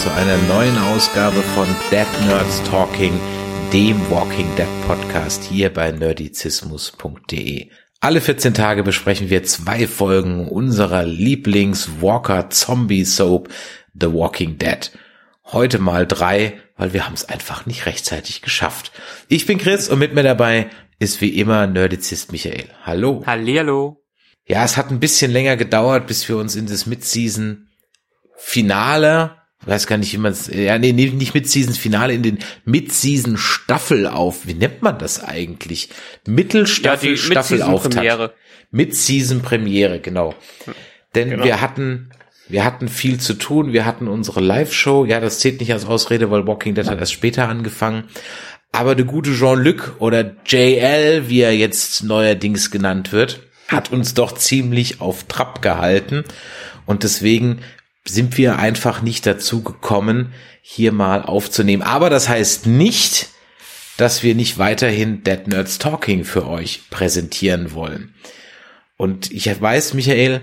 Zu einer neuen Ausgabe von Dead Nerds Talking, dem Walking Dead Podcast hier bei nerdizismus.de. Alle 14 Tage besprechen wir zwei Folgen unserer Lieblings-Walker-Zombie-Soap The Walking Dead. Heute mal drei, weil wir haben es einfach nicht rechtzeitig geschafft. Ich bin Chris und mit mir dabei ist wie immer Nerdizist Michael. Hallo. Hallihallo. Ja, es hat ein bisschen länger gedauert, bis wir uns in das Mid-Season Finale, weiß gar nicht, wie man es, ja, nee, nee, nicht Mid-Season Finale, in den Mid-Season Staffelauf, wie nennt man das eigentlich? Mittelstaffel Ja, Staffelauftakt. Mid-Season-Premiere. Mid-Season Premiere, genau. Denn Genau. wir hatten, wir hatten viel zu tun, wir hatten unsere Live-Show, ja, das zählt nicht als Ausrede, weil Walking Dead hat erst später angefangen. Aber der gute Jean-Luc oder JL, wie er jetzt neuerdings genannt wird, hat uns doch ziemlich auf Trab gehalten. Und deswegen sind wir einfach nicht dazu gekommen, hier mal aufzunehmen. Aber das heißt nicht, dass wir nicht weiterhin Dead Nerds Talking für euch präsentieren wollen. Und ich weiß, Michael,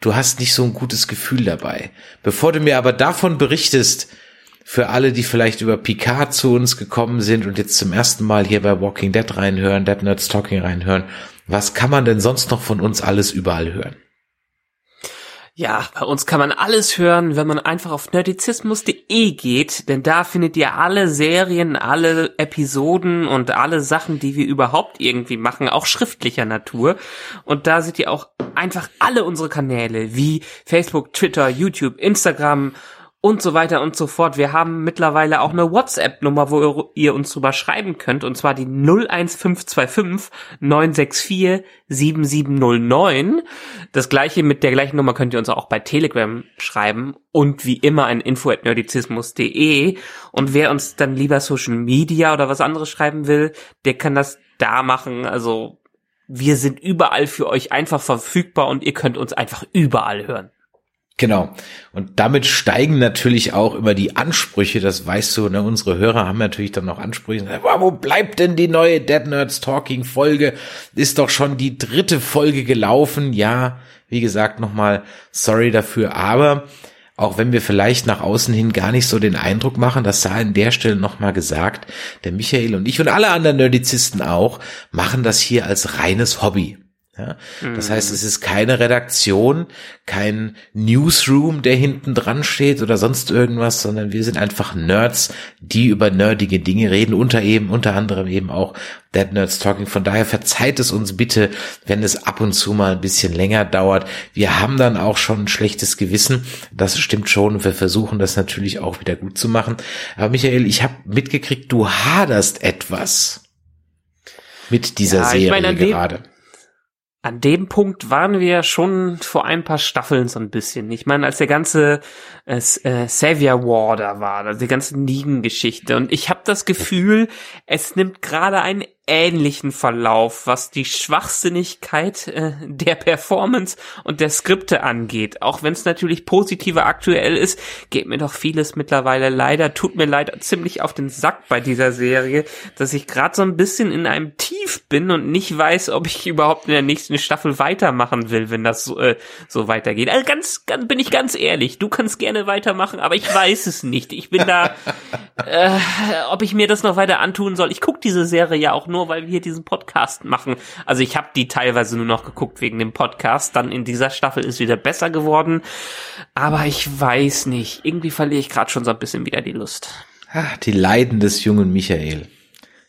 du hast nicht so ein gutes Gefühl dabei. Bevor du mir aber davon berichtest, für alle, die vielleicht über Picard zu uns gekommen sind und jetzt zum ersten Mal hier bei Walking Dead reinhören, Dead Nerds Talking reinhören, was kann man denn sonst noch von uns alles überall hören? Ja, bei uns kann man alles hören, wenn man einfach auf nerdizismus.de geht, denn da findet ihr alle Serien, alle Episoden und alle Sachen, die wir überhaupt irgendwie machen, auch schriftlicher Natur. Und da seht ihr auch einfach alle unsere Kanäle wie Facebook, Twitter, YouTube, Instagram und so weiter und so fort. Wir haben mittlerweile auch eine WhatsApp-Nummer, wo ihr uns drüber schreiben könnt, und zwar die 01525 964 7709. Das gleiche mit der gleichen Nummer könnt ihr uns auch bei Telegram schreiben und wie immer ein info at nerdizismus.de. Und wer uns dann lieber Social Media oder was anderes schreiben will, der kann das da machen. Also wir sind überall für euch einfach verfügbar und ihr könnt uns einfach überall hören. Genau. Und damit steigen natürlich auch immer die Ansprüche, das weißt du, ne? unsere Hörer haben natürlich dann noch Ansprüche. Wo bleibt denn die neue Dead Nerds Talking Folge? Ist doch schon die dritte Folge gelaufen. Ja, wie gesagt, nochmal sorry dafür, aber auch wenn wir vielleicht nach außen hin gar nicht so den Eindruck machen, das sei an der Stelle nochmal gesagt, der Michael und ich und alle anderen Nerdizisten auch, machen das hier als reines Hobby. Ja, das heißt, es ist keine Redaktion, kein Newsroom, der hinten dran steht oder sonst irgendwas, sondern wir sind einfach Nerds, die über nerdige Dinge reden, unter eben, unter anderem eben auch Dead Nerds Talking. Von daher verzeiht es uns bitte, wenn es ab und zu mal ein bisschen länger dauert. Wir haben dann auch schon ein schlechtes Gewissen. Das stimmt schon. Wir versuchen das natürlich auch wieder gut zu machen. Aber Michael, ich habe mitgekriegt, du haderst etwas mit dieser Ja, Serie meine, gerade. An dem Punkt waren wir schon vor ein paar Staffeln so ein bisschen. Ich meine, als der ganze äh, äh, Savior War da war, also die ganze Negan-Geschichte. Und ich habe das Gefühl, es nimmt gerade einen ähnlichen Verlauf, was die Schwachsinnigkeit äh, der Performance und der Skripte angeht. Auch wenn es natürlich positiver aktuell ist, geht mir doch vieles mittlerweile leider, tut mir leider ziemlich auf den Sack bei dieser Serie, dass ich gerade so ein bisschen in einem Tief bin und nicht weiß, ob ich überhaupt in der nächsten Staffel weitermachen will, wenn das so, äh, so weitergeht. Also ganz, ganz, bin ich ganz ehrlich, du kannst gerne weitermachen, aber ich weiß es nicht. Ich bin da, äh, ob ich mir das noch weiter antun soll. Ich gucke diese Serie ja auch nur, weil wir hier diesen Podcast machen. Also ich habe die teilweise nur noch geguckt wegen dem Podcast. Dann in dieser Staffel ist wieder besser geworden. Aber ich weiß nicht. Irgendwie verliere ich gerade schon so ein bisschen wieder die Lust. Ah, die Leiden des jungen Michael.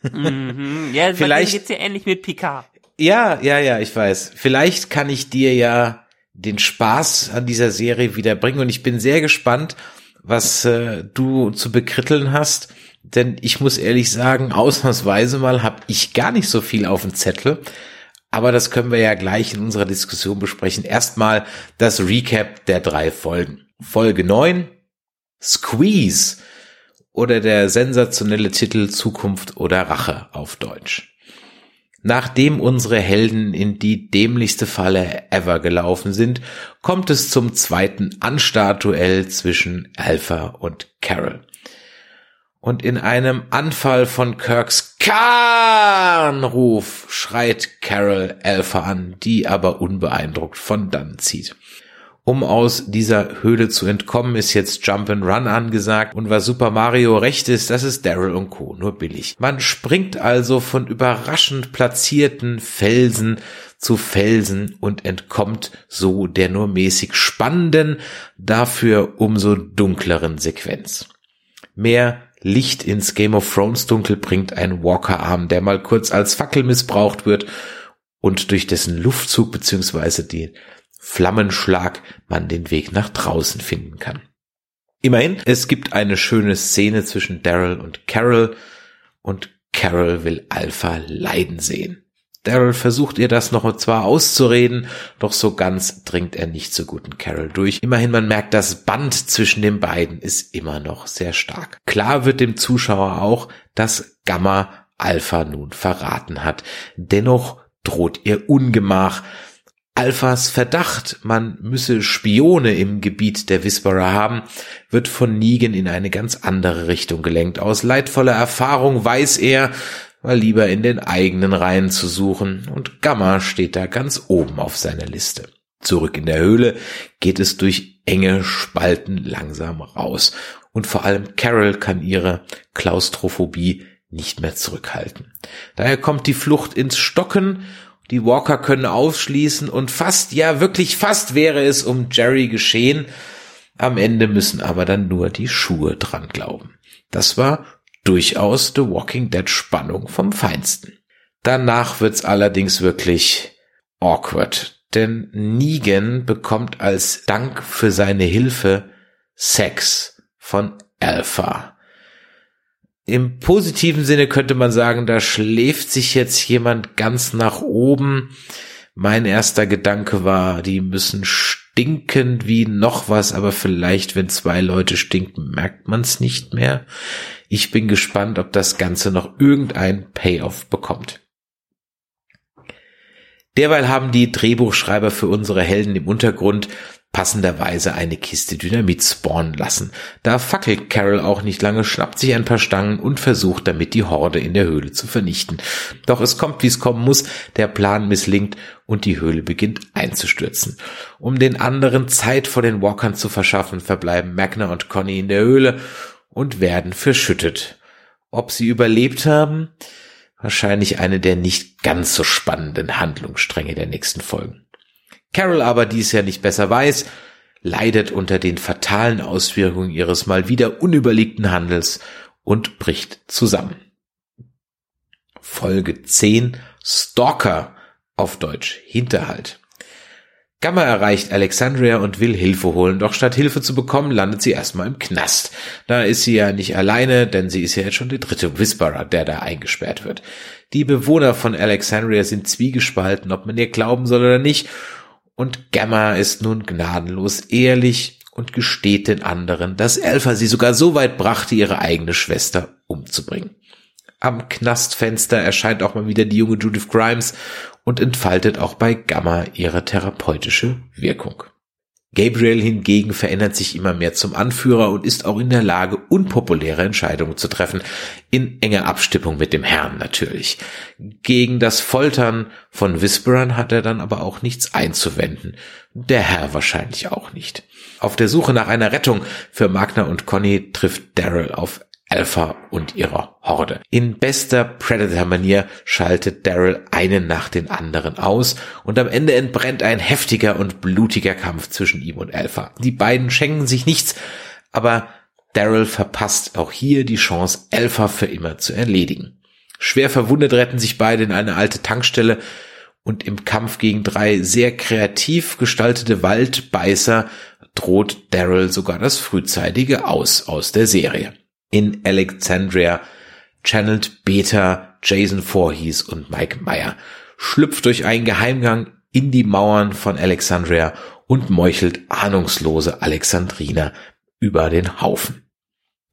Mhm. Ja, Vielleicht- geht's ja ähnlich mit Picard. Ja, ja, ja, ich weiß. Vielleicht kann ich dir ja den Spaß an dieser Serie wieder bringen und ich bin sehr gespannt, was äh, du zu bekritteln hast, denn ich muss ehrlich sagen, ausnahmsweise mal habe ich gar nicht so viel auf dem Zettel, aber das können wir ja gleich in unserer Diskussion besprechen. Erstmal das Recap der drei Folgen. Folge 9, Squeeze. oder der sensationelle Titel Zukunft oder Rache auf Deutsch. Nachdem unsere Helden in die dämlichste Falle ever gelaufen sind, kommt es zum zweiten Anstartduell zwischen Alpha und Carol. Und in einem Anfall von Kirks Kahnruf schreit Carol Alpha an, die aber unbeeindruckt von dann zieht. Um aus dieser Höhle zu entkommen, ist jetzt Jump and Run angesagt und was Super Mario recht ist, das ist Daryl und Co. nur billig. Man springt also von überraschend platzierten Felsen zu Felsen und entkommt so der nur mäßig spannenden, dafür umso dunkleren Sequenz. Mehr Licht ins Game of Thrones Dunkel bringt ein Walker-Arm, der mal kurz als Fackel missbraucht wird und durch dessen Luftzug beziehungsweise die Flammenschlag man den Weg nach draußen finden kann. Immerhin, es gibt eine schöne Szene zwischen Daryl und Carol und Carol will Alpha leiden sehen. Daryl versucht ihr das noch zwar auszureden, doch so ganz dringt er nicht so guten Carol durch. Immerhin, man merkt, das Band zwischen den beiden ist immer noch sehr stark. Klar wird dem Zuschauer auch, dass Gamma Alpha nun verraten hat. Dennoch droht ihr Ungemach, Alphas Verdacht, man müsse Spione im Gebiet der Whisperer haben, wird von Negan in eine ganz andere Richtung gelenkt. Aus leidvoller Erfahrung weiß er, mal lieber in den eigenen Reihen zu suchen, und Gamma steht da ganz oben auf seiner Liste. Zurück in der Höhle geht es durch enge Spalten langsam raus, und vor allem Carol kann ihre Klaustrophobie nicht mehr zurückhalten. Daher kommt die Flucht ins Stocken die Walker können ausschließen und fast, ja wirklich fast wäre es um Jerry geschehen. Am Ende müssen aber dann nur die Schuhe dran glauben. Das war durchaus The Walking Dead Spannung vom Feinsten. Danach wird's allerdings wirklich awkward, denn Negan bekommt als Dank für seine Hilfe Sex von Alpha. Im positiven Sinne könnte man sagen, da schläft sich jetzt jemand ganz nach oben. Mein erster Gedanke war, die müssen stinken wie noch was, aber vielleicht, wenn zwei Leute stinken, merkt man es nicht mehr. Ich bin gespannt, ob das Ganze noch irgendein Payoff bekommt. Derweil haben die Drehbuchschreiber für unsere Helden im Untergrund passenderweise eine Kiste Dynamit spawnen lassen. Da fackelt Carol auch nicht lange, schnappt sich ein paar Stangen und versucht damit die Horde in der Höhle zu vernichten. Doch es kommt, wie es kommen muss, der Plan misslingt und die Höhle beginnt einzustürzen. Um den anderen Zeit vor den Walkern zu verschaffen, verbleiben Magna und Conny in der Höhle und werden verschüttet. Ob sie überlebt haben? Wahrscheinlich eine der nicht ganz so spannenden Handlungsstränge der nächsten Folgen. Carol aber dies ja nicht besser weiß, leidet unter den fatalen Auswirkungen ihres mal wieder unüberlegten Handels und bricht zusammen. Folge 10 Stalker auf Deutsch Hinterhalt. Gamma erreicht Alexandria und will Hilfe holen, doch statt Hilfe zu bekommen, landet sie erstmal im Knast. Da ist sie ja nicht alleine, denn sie ist ja jetzt schon der dritte Whisperer, der da eingesperrt wird. Die Bewohner von Alexandria sind zwiegespalten, ob man ihr glauben soll oder nicht, und Gamma ist nun gnadenlos ehrlich und gesteht den anderen, dass Alpha sie sogar so weit brachte, ihre eigene Schwester umzubringen. Am Knastfenster erscheint auch mal wieder die junge Judith Grimes und entfaltet auch bei Gamma ihre therapeutische Wirkung. Gabriel hingegen verändert sich immer mehr zum Anführer und ist auch in der Lage, unpopuläre Entscheidungen zu treffen, in enger Abstimmung mit dem Herrn natürlich. Gegen das Foltern von Whisperern hat er dann aber auch nichts einzuwenden. Der Herr wahrscheinlich auch nicht. Auf der Suche nach einer Rettung für Magna und Conny trifft Daryl auf Alpha und ihrer Horde. In bester Predator-Manier schaltet Daryl einen nach den anderen aus und am Ende entbrennt ein heftiger und blutiger Kampf zwischen ihm und Alpha. Die beiden schenken sich nichts, aber Daryl verpasst auch hier die Chance, Alpha für immer zu erledigen. Schwer verwundet retten sich beide in eine alte Tankstelle und im Kampf gegen drei sehr kreativ gestaltete Waldbeißer droht Daryl sogar das frühzeitige Aus aus der Serie in Alexandria channelt Beta Jason Voorhees und Mike Meyer, schlüpft durch einen Geheimgang in die Mauern von Alexandria und meuchelt ahnungslose Alexandriner über den Haufen.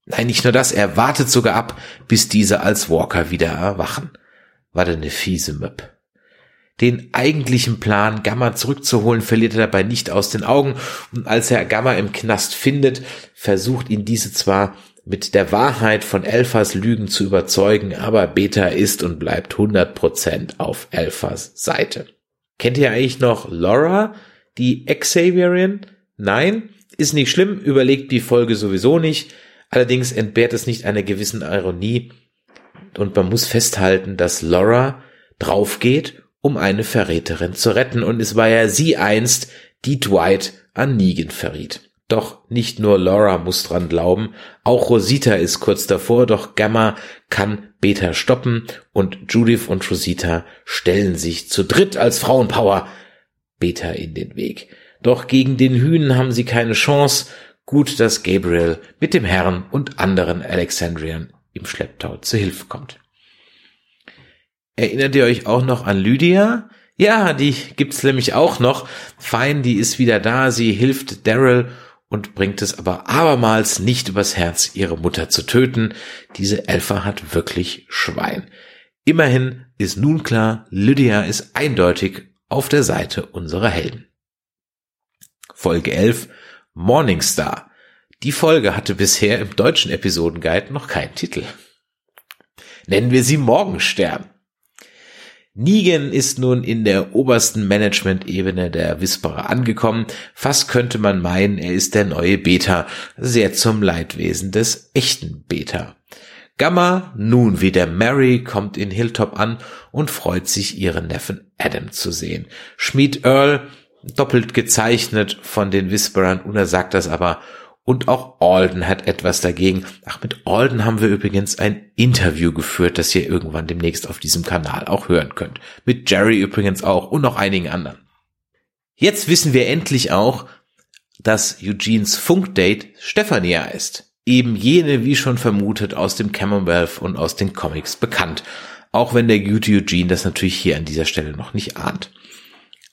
Nein, nicht nur das, er wartet sogar ab, bis diese als Walker wieder erwachen. War denn eine fiese Möb. Den eigentlichen Plan, Gamma zurückzuholen, verliert er dabei nicht aus den Augen, und als er Gamma im Knast findet, versucht ihn diese zwar mit der Wahrheit von Elfas Lügen zu überzeugen, aber Beta ist und bleibt 100% auf Elfas Seite. Kennt ihr eigentlich noch Laura, die Xavierin? Nein? Ist nicht schlimm, überlegt die Folge sowieso nicht. Allerdings entbehrt es nicht einer gewissen Ironie und man muss festhalten, dass Laura draufgeht, um eine Verräterin zu retten und es war ja sie einst, die Dwight an Negan verriet. Doch nicht nur Laura muss dran glauben, auch Rosita ist kurz davor, doch Gamma kann Beta stoppen und Judith und Rosita stellen sich zu dritt als Frauenpower Beta in den Weg. Doch gegen den Hühn haben sie keine Chance Gut, dass Gabriel mit dem Herrn und anderen Alexandrian im Schlepptau zu Hilfe kommt. Erinnert ihr euch auch noch an Lydia? Ja, die gibt's nämlich auch noch. Fein, die ist wieder da. Sie hilft Daryl und bringt es aber abermals nicht übers Herz, ihre Mutter zu töten. Diese Elfa hat wirklich Schwein. Immerhin ist nun klar, Lydia ist eindeutig auf der Seite unserer Helden. Folge 11 Morningstar. Die Folge hatte bisher im deutschen Episodenguide noch keinen Titel. Nennen wir sie Morgenstern. Negan ist nun in der obersten Management-Ebene der Whisperer angekommen. Fast könnte man meinen, er ist der neue Beta, sehr zum Leidwesen des echten Beta. Gamma, nun wie der Mary, kommt in Hilltop an und freut sich, ihren Neffen Adam zu sehen. Schmied Earl doppelt gezeichnet von den Whisperern und er sagt das aber. Und auch Alden hat etwas dagegen. Ach, mit Alden haben wir übrigens ein Interview geführt, das ihr irgendwann demnächst auf diesem Kanal auch hören könnt. Mit Jerry übrigens auch und noch einigen anderen. Jetzt wissen wir endlich auch, dass Eugenes Funkdate Stefania ist. Eben jene, wie schon vermutet, aus dem Commonwealth und aus den Comics bekannt. Auch wenn der gute Eugene das natürlich hier an dieser Stelle noch nicht ahnt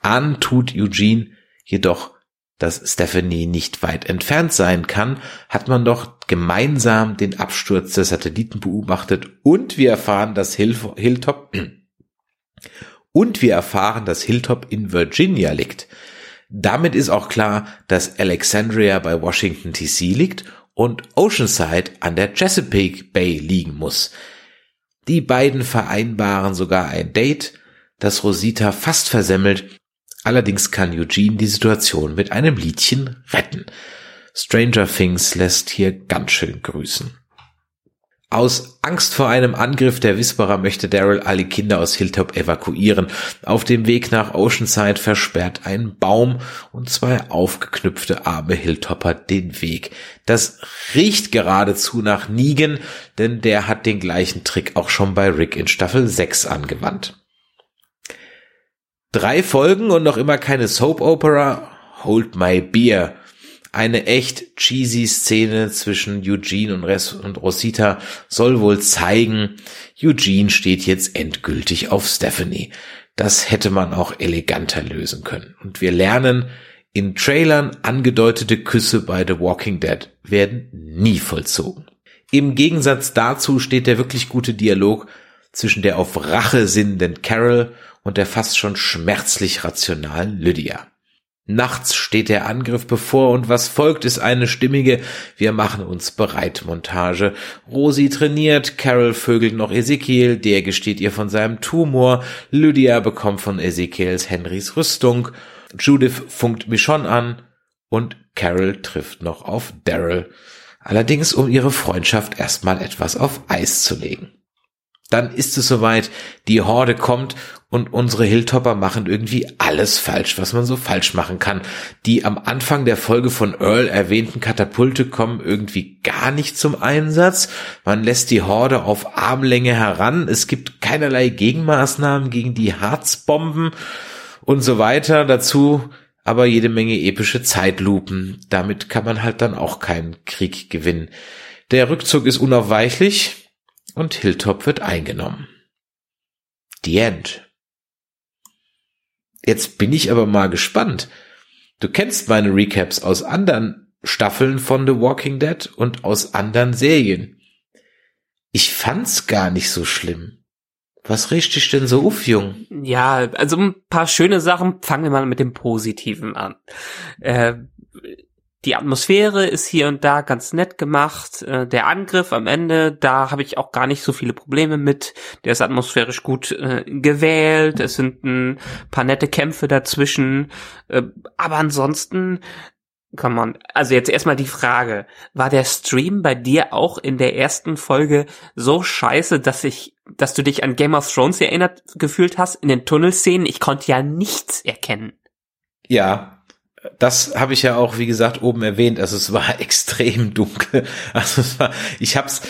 an tut Eugene jedoch, dass Stephanie nicht weit entfernt sein kann, hat man doch gemeinsam den Absturz des Satelliten beobachtet und wir erfahren, dass Hilltop und wir erfahren, dass Hilltop in Virginia liegt. Damit ist auch klar, dass Alexandria bei Washington DC liegt und Oceanside an der Chesapeake Bay liegen muss. Die beiden vereinbaren sogar ein Date, das Rosita fast versemmelt, Allerdings kann Eugene die Situation mit einem Liedchen retten. Stranger Things lässt hier ganz schön grüßen. Aus Angst vor einem Angriff der Whisperer möchte Daryl alle Kinder aus Hilltop evakuieren. Auf dem Weg nach Oceanside versperrt ein Baum und zwei aufgeknüpfte arme Hilltopper den Weg. Das riecht geradezu nach Negan, denn der hat den gleichen Trick auch schon bei Rick in Staffel 6 angewandt. Drei Folgen und noch immer keine Soap Opera. Hold my beer. Eine echt cheesy Szene zwischen Eugene und, Res und Rosita soll wohl zeigen, Eugene steht jetzt endgültig auf Stephanie. Das hätte man auch eleganter lösen können. Und wir lernen, in Trailern angedeutete Küsse bei The Walking Dead werden nie vollzogen. Im Gegensatz dazu steht der wirklich gute Dialog zwischen der auf Rache sinnenden Carol und der fast schon schmerzlich rationalen Lydia. Nachts steht der Angriff bevor und was folgt ist eine stimmige Wir machen uns bereit Montage. Rosi trainiert, Carol vögelt noch Ezekiel, der gesteht ihr von seinem Tumor, Lydia bekommt von Ezekiels Henrys Rüstung, Judith funkt Michonne an und Carol trifft noch auf Daryl. Allerdings um ihre Freundschaft erstmal etwas auf Eis zu legen. Dann ist es soweit, die Horde kommt und unsere Hilltopper machen irgendwie alles falsch, was man so falsch machen kann. Die am Anfang der Folge von Earl erwähnten Katapulte kommen irgendwie gar nicht zum Einsatz. Man lässt die Horde auf Armlänge heran. Es gibt keinerlei Gegenmaßnahmen gegen die Harzbomben und so weiter. Dazu aber jede Menge epische Zeitlupen. Damit kann man halt dann auch keinen Krieg gewinnen. Der Rückzug ist unaufweichlich und Hilltop wird eingenommen. The End. Jetzt bin ich aber mal gespannt. Du kennst meine Recaps aus anderen Staffeln von The Walking Dead und aus anderen Serien. Ich fand's gar nicht so schlimm. Was riecht dich denn so auf, Jung? Ja, also ein paar schöne Sachen. Fangen wir mal mit dem Positiven an. Äh, die Atmosphäre ist hier und da ganz nett gemacht. Äh, der Angriff am Ende, da habe ich auch gar nicht so viele Probleme mit. Der ist atmosphärisch gut äh, gewählt. Es sind ein paar nette Kämpfe dazwischen. Äh, aber ansonsten kann man, also jetzt erstmal die Frage, war der Stream bei dir auch in der ersten Folge so scheiße, dass ich, dass du dich an Game of Thrones erinnert gefühlt hast in den Tunnelszenen? Ich konnte ja nichts erkennen. Ja, das habe ich ja auch, wie gesagt, oben erwähnt. Also es war extrem dunkel. Also es war, ich habe es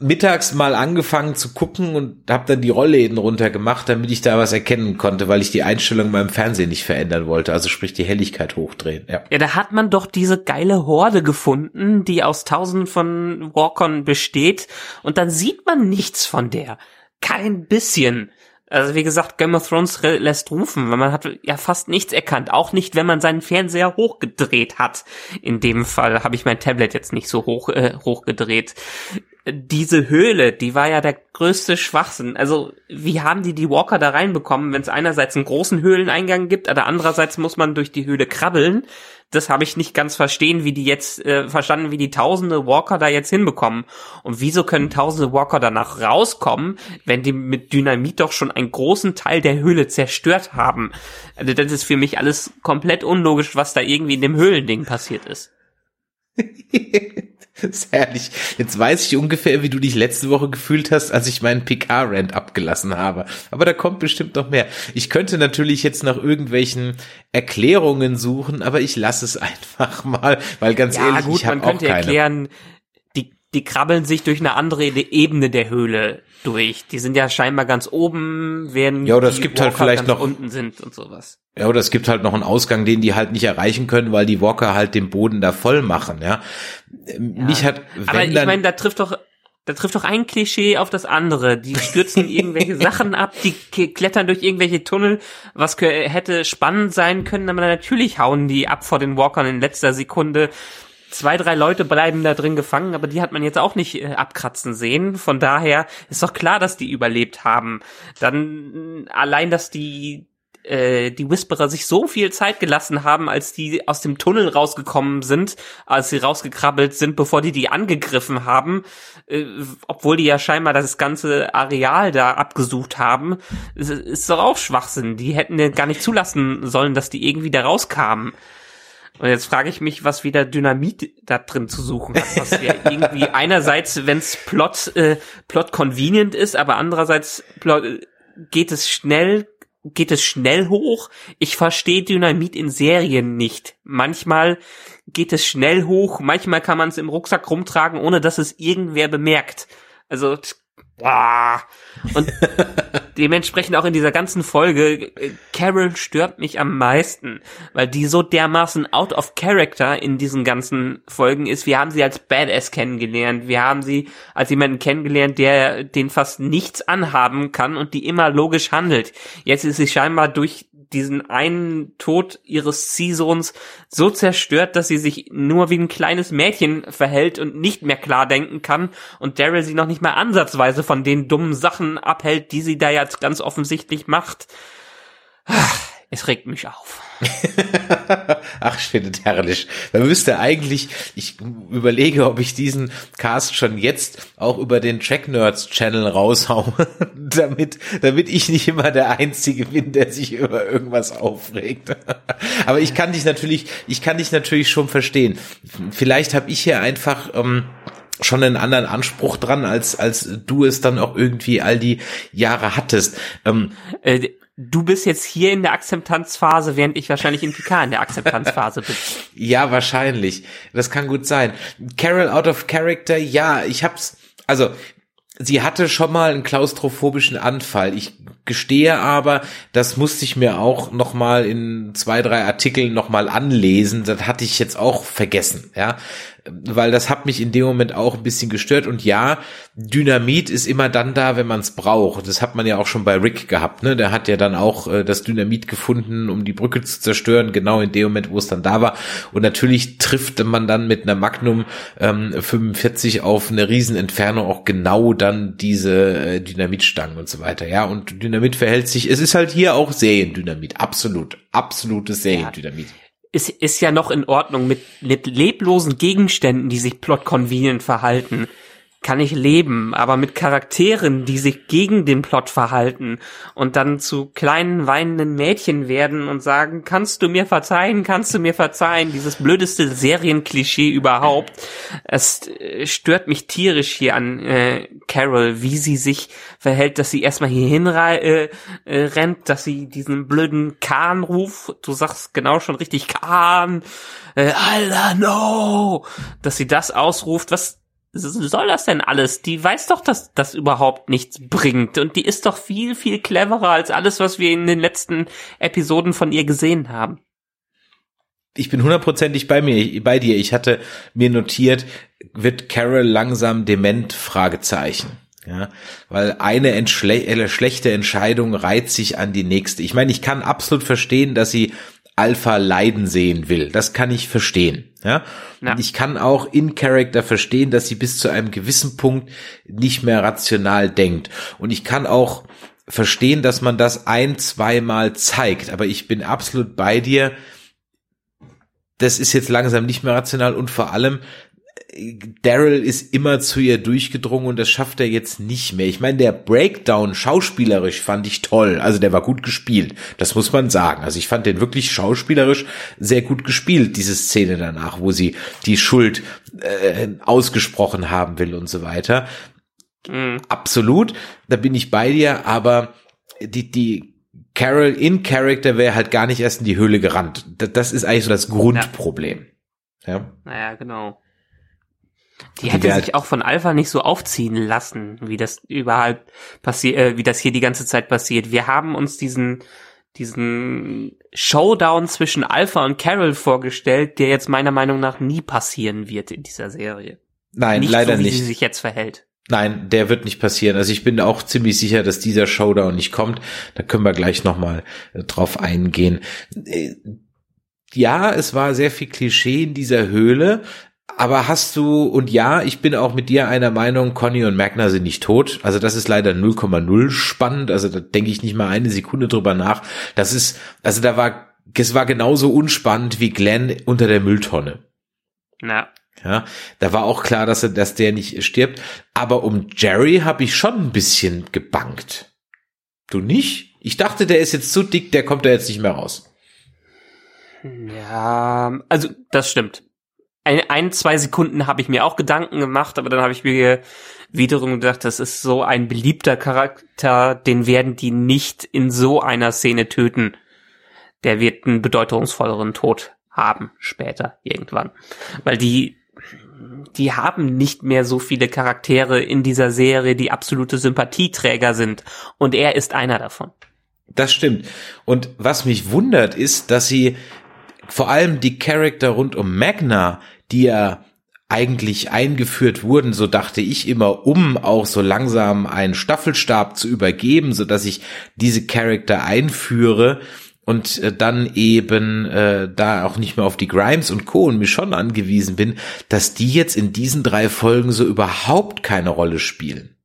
mittags mal angefangen zu gucken und habe dann die Rollläden runtergemacht, damit ich da was erkennen konnte, weil ich die Einstellung beim Fernsehen nicht verändern wollte. Also sprich die Helligkeit hochdrehen. Ja, ja da hat man doch diese geile Horde gefunden, die aus tausenden von Walkern besteht und dann sieht man nichts von der. Kein bisschen. Also wie gesagt, Game of Thrones lässt rufen, weil man hat ja fast nichts erkannt. Auch nicht, wenn man seinen Fernseher hochgedreht hat. In dem Fall habe ich mein Tablet jetzt nicht so hoch äh, hochgedreht. Diese Höhle, die war ja der größte Schwachsinn. Also wie haben die die Walker da reinbekommen, wenn es einerseits einen großen Höhleneingang gibt, aber andererseits muss man durch die Höhle krabbeln das habe ich nicht ganz verstehen, wie die jetzt äh, verstanden, wie die tausende Walker da jetzt hinbekommen. Und wieso können tausende Walker danach rauskommen, wenn die mit Dynamit doch schon einen großen Teil der Höhle zerstört haben? Also das ist für mich alles komplett unlogisch, was da irgendwie in dem Höhlending passiert ist. Das ist herrlich. Jetzt weiß ich ungefähr, wie du dich letzte Woche gefühlt hast, als ich meinen PK-Rant abgelassen habe. Aber da kommt bestimmt noch mehr. Ich könnte natürlich jetzt nach irgendwelchen Erklärungen suchen, aber ich lasse es einfach mal, weil ganz ja, ehrlich, gut, ich habe auch keine. erklären, die, krabbeln sich durch eine andere Ebene der Höhle durch. Die sind ja scheinbar ganz oben, während ja, oder es gibt halt Walker halt vielleicht noch unten sind und sowas. Ja, oder es gibt halt noch einen Ausgang, den die halt nicht erreichen können, weil die Walker halt den Boden da voll machen, ja. Mich hat Aber ich meine, da trifft doch da trifft doch ein Klischee auf das andere. Die stürzen irgendwelche Sachen ab, die klettern durch irgendwelche Tunnel, was hätte spannend sein können, aber natürlich hauen die ab vor den Walkern in letzter Sekunde zwei, drei Leute bleiben da drin gefangen, aber die hat man jetzt auch nicht äh, abkratzen sehen. Von daher ist doch klar, dass die überlebt haben. Dann allein, dass die äh, die Whisperer sich so viel Zeit gelassen haben, als die aus dem Tunnel rausgekommen sind, als sie rausgekrabbelt sind, bevor die die angegriffen haben, äh, obwohl die ja scheinbar das ganze Areal da abgesucht haben, ist, doch auch Schwachsinn. Die hätten gar nicht zulassen sollen, dass die irgendwie da rauskamen. Und jetzt frage ich mich, was wieder Dynamit da drin zu suchen hat. Was ja irgendwie einerseits, wenn es Plot, äh, Plot convenient ist, aber andererseits Plot, äh, geht es schnell, geht es schnell hoch. Ich verstehe Dynamit in Serien nicht. Manchmal geht es schnell hoch, manchmal kann man es im Rucksack rumtragen, ohne dass es irgendwer bemerkt. Also Ah. Und dementsprechend auch in dieser ganzen Folge, äh, Carol stört mich am meisten, weil die so dermaßen out of character in diesen ganzen Folgen ist. Wir haben sie als Badass kennengelernt. Wir haben sie als jemanden kennengelernt, der den fast nichts anhaben kann und die immer logisch handelt. Jetzt ist sie scheinbar durch diesen einen Tod ihres Ziehsohns so zerstört, dass sie sich nur wie ein kleines Mädchen verhält und nicht mehr klar denken kann und Daryl sie noch nicht mal ansatzweise von den dummen Sachen abhält, die sie da jetzt ganz offensichtlich macht. Es regt mich auf. Ach, ich finde es herrlich. Man müsste eigentlich, ich überlege, ob ich diesen Cast schon jetzt auch über den Track Nerds Channel raushaue, damit, damit ich nicht immer der Einzige bin, der sich über irgendwas aufregt. Aber ich kann dich natürlich, ich kann dich natürlich schon verstehen. Vielleicht habe ich hier einfach, ähm, schon einen anderen Anspruch dran, als, als du es dann auch irgendwie all die Jahre hattest. Ähm, äh, du bist jetzt hier in der Akzeptanzphase, während ich wahrscheinlich in PK in der Akzeptanzphase bin. ja, wahrscheinlich. Das kann gut sein. Carol out of character, ja, ich hab's, also, sie hatte schon mal einen klaustrophobischen Anfall. Ich gestehe aber, das musste ich mir auch noch mal in zwei, drei Artikeln noch mal anlesen. Das hatte ich jetzt auch vergessen, ja. Weil das hat mich in dem Moment auch ein bisschen gestört. Und ja, Dynamit ist immer dann da, wenn man es braucht. Das hat man ja auch schon bei Rick gehabt. Ne? Der hat ja dann auch äh, das Dynamit gefunden, um die Brücke zu zerstören, genau in dem Moment, wo es dann da war. Und natürlich trifft man dann mit einer Magnum ähm, 45 auf eine Riesenentfernung auch genau dann diese äh, Dynamitstangen und so weiter. Ja, und Dynamit verhält sich, es ist halt hier auch Seriendynamit. Absolut. Absolutes Seriendynamit. Ja ist, ist ja noch in Ordnung mit, mit leblosen Gegenständen, die sich plot-convenient verhalten kann ich leben, aber mit Charakteren, die sich gegen den Plot verhalten und dann zu kleinen weinenden Mädchen werden und sagen, kannst du mir verzeihen, kannst du mir verzeihen, dieses blödeste Serienklischee überhaupt. Es äh, stört mich tierisch hier an äh, Carol, wie sie sich verhält, dass sie erstmal hier hin äh, äh, rennt, dass sie diesen blöden Kahn ruft, du sagst genau schon richtig Kahn, äh, don't know, dass sie das ausruft, was soll das denn alles? Die weiß doch, dass das überhaupt nichts bringt. Und die ist doch viel, viel cleverer als alles, was wir in den letzten Episoden von ihr gesehen haben. Ich bin hundertprozentig bei mir, bei dir. Ich hatte mir notiert, wird Carol langsam dement? Fragezeichen. Ja, weil eine, eine schlechte Entscheidung reiht sich an die nächste. Ich meine, ich kann absolut verstehen, dass sie Alpha leiden sehen will. Das kann ich verstehen. Ja? ja. Ich kann auch in Character verstehen, dass sie bis zu einem gewissen Punkt nicht mehr rational denkt. Und ich kann auch verstehen, dass man das ein, zweimal zeigt. Aber ich bin absolut bei dir. Das ist jetzt langsam nicht mehr rational und vor allem, Daryl ist immer zu ihr durchgedrungen und das schafft er jetzt nicht mehr. Ich meine, der Breakdown schauspielerisch fand ich toll. Also der war gut gespielt. Das muss man sagen. Also ich fand den wirklich schauspielerisch sehr gut gespielt, diese Szene danach, wo sie die Schuld äh, ausgesprochen haben will und so weiter. Mhm. Absolut. Da bin ich bei dir, aber die, die Carol in Character wäre halt gar nicht erst in die Höhle gerannt. Das ist eigentlich so das Grundproblem. Ja. ja. Naja, genau. Die hätte sich auch von Alpha nicht so aufziehen lassen, wie das überhaupt passiert, äh, wie das hier die ganze Zeit passiert. Wir haben uns diesen diesen Showdown zwischen Alpha und Carol vorgestellt, der jetzt meiner Meinung nach nie passieren wird in dieser Serie. Nein, nicht leider so, wie nicht. sie sich jetzt verhält. Nein, der wird nicht passieren. Also ich bin auch ziemlich sicher, dass dieser Showdown nicht kommt. Da können wir gleich nochmal äh, drauf eingehen. Äh, ja, es war sehr viel Klischee in dieser Höhle, aber hast du, und ja, ich bin auch mit dir einer Meinung, Conny und Magna sind nicht tot. Also das ist leider 0,0 spannend. Also da denke ich nicht mal eine Sekunde drüber nach. Das ist, also da war, es war genauso unspannend wie Glenn unter der Mülltonne. Na. Ja, da war auch klar, dass er, dass der nicht stirbt. Aber um Jerry habe ich schon ein bisschen gebankt. Du nicht? Ich dachte, der ist jetzt zu dick, der kommt da jetzt nicht mehr raus. Ja, also das stimmt ein, ein zwei Sekunden habe ich mir auch Gedanken gemacht, aber dann habe ich mir wiederum gedacht, das ist so ein beliebter Charakter, den werden die nicht in so einer Szene töten. Der wird einen bedeutungsvolleren Tod haben später irgendwann, weil die die haben nicht mehr so viele Charaktere in dieser Serie, die absolute Sympathieträger sind und er ist einer davon. Das stimmt. Und was mich wundert ist, dass sie vor allem die Charakter rund um Magna, die ja eigentlich eingeführt wurden, so dachte ich immer, um auch so langsam einen Staffelstab zu übergeben, so dass ich diese Charakter einführe und äh, dann eben äh, da auch nicht mehr auf die Grimes und Co. und mich schon angewiesen bin, dass die jetzt in diesen drei Folgen so überhaupt keine Rolle spielen.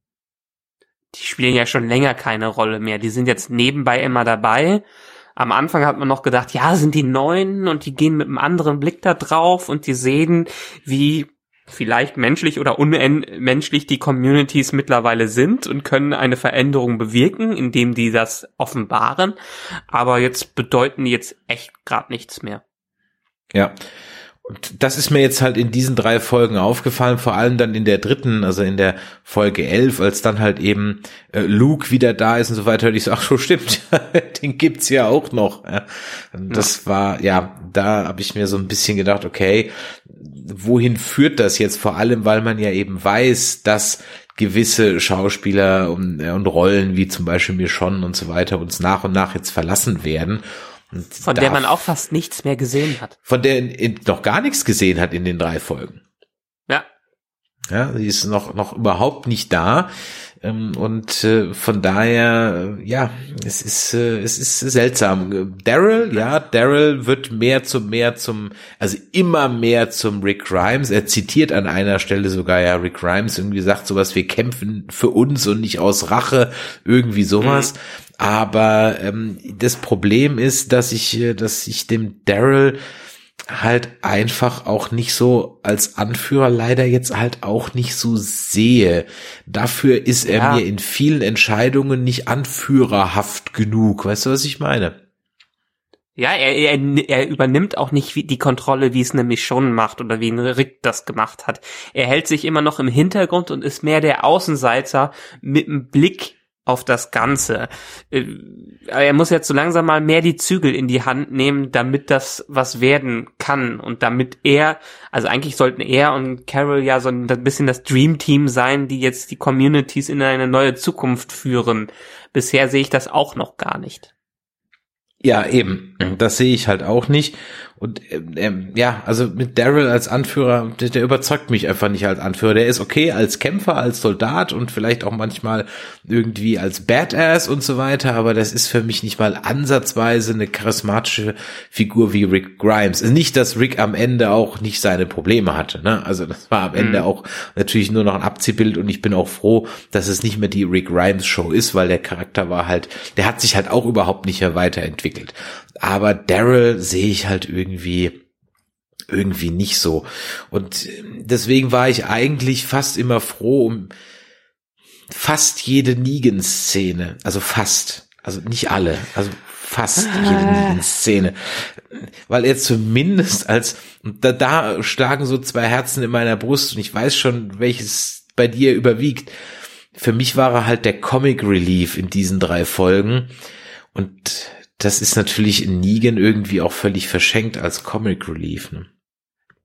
Die spielen ja schon länger keine Rolle mehr. Die sind jetzt nebenbei immer dabei am Anfang hat man noch gedacht, ja, sind die Neuen und die gehen mit einem anderen Blick da drauf und die sehen, wie vielleicht menschlich oder unmenschlich die Communities mittlerweile sind und können eine Veränderung bewirken, indem die das offenbaren. Aber jetzt bedeuten die jetzt echt gerade nichts mehr. Ja. Und das ist mir jetzt halt in diesen drei Folgen aufgefallen, vor allem dann in der dritten, also in der Folge elf, als dann halt eben äh, Luke wieder da ist und so weiter. Und ich so, ach so, stimmt, den gibt's ja auch noch. Das ja. war, ja, da habe ich mir so ein bisschen gedacht, okay, wohin führt das jetzt? Vor allem, weil man ja eben weiß, dass gewisse Schauspieler und, und Rollen wie zum Beispiel mir schon und so weiter uns nach und nach jetzt verlassen werden. Von der man auch fast nichts mehr gesehen hat. Von der in, in, noch gar nichts gesehen hat in den drei Folgen. Ja. Ja, sie ist noch, noch überhaupt nicht da. Ähm, und äh, von daher, ja, es ist, äh, es ist seltsam. Daryl, ja, Daryl wird mehr zum, mehr zum, also immer mehr zum Rick Grimes. Er zitiert an einer Stelle sogar ja Rick Grimes irgendwie sagt sowas, wir kämpfen für uns und nicht aus Rache, irgendwie sowas. Mhm. Aber ähm, das Problem ist, dass ich, äh, dass ich dem Daryl halt einfach auch nicht so als Anführer leider jetzt halt auch nicht so sehe. Dafür ist er ja. mir in vielen Entscheidungen nicht anführerhaft genug. Weißt du, was ich meine? Ja, er, er, er übernimmt auch nicht die Kontrolle, wie es nämlich schon macht oder wie ein Rick das gemacht hat. Er hält sich immer noch im Hintergrund und ist mehr der Außenseiter mit einem Blick auf das Ganze. Äh, er muss jetzt so langsam mal mehr die Zügel in die Hand nehmen, damit das was werden kann und damit er, also eigentlich sollten er und Carol ja so ein bisschen das Dream Team sein, die jetzt die Communities in eine neue Zukunft führen. Bisher sehe ich das auch noch gar nicht. Ja, eben. Das sehe ich halt auch nicht. Und ähm, ja, also mit Daryl als Anführer, der, der überzeugt mich einfach nicht als Anführer. Der ist okay als Kämpfer, als Soldat und vielleicht auch manchmal irgendwie als Badass und so weiter, aber das ist für mich nicht mal ansatzweise eine charismatische Figur wie Rick Grimes. Also nicht, dass Rick am Ende auch nicht seine Probleme hatte. Ne? Also das war am Ende mhm. auch natürlich nur noch ein Abziehbild und ich bin auch froh, dass es nicht mehr die Rick Grimes Show ist, weil der Charakter war halt, der hat sich halt auch überhaupt nicht mehr weiterentwickelt. Aber Daryl sehe ich halt irgendwie irgendwie nicht so. Und deswegen war ich eigentlich fast immer froh um fast jede Negan-Szene. Also fast. Also nicht alle. Also fast jede ah. Negan-Szene. Weil er zumindest als, da, da schlagen so zwei Herzen in meiner Brust und ich weiß schon, welches bei dir überwiegt. Für mich war er halt der Comic Relief in diesen drei Folgen. Und das ist natürlich in Negan irgendwie auch völlig verschenkt als Comic Relief. Ne?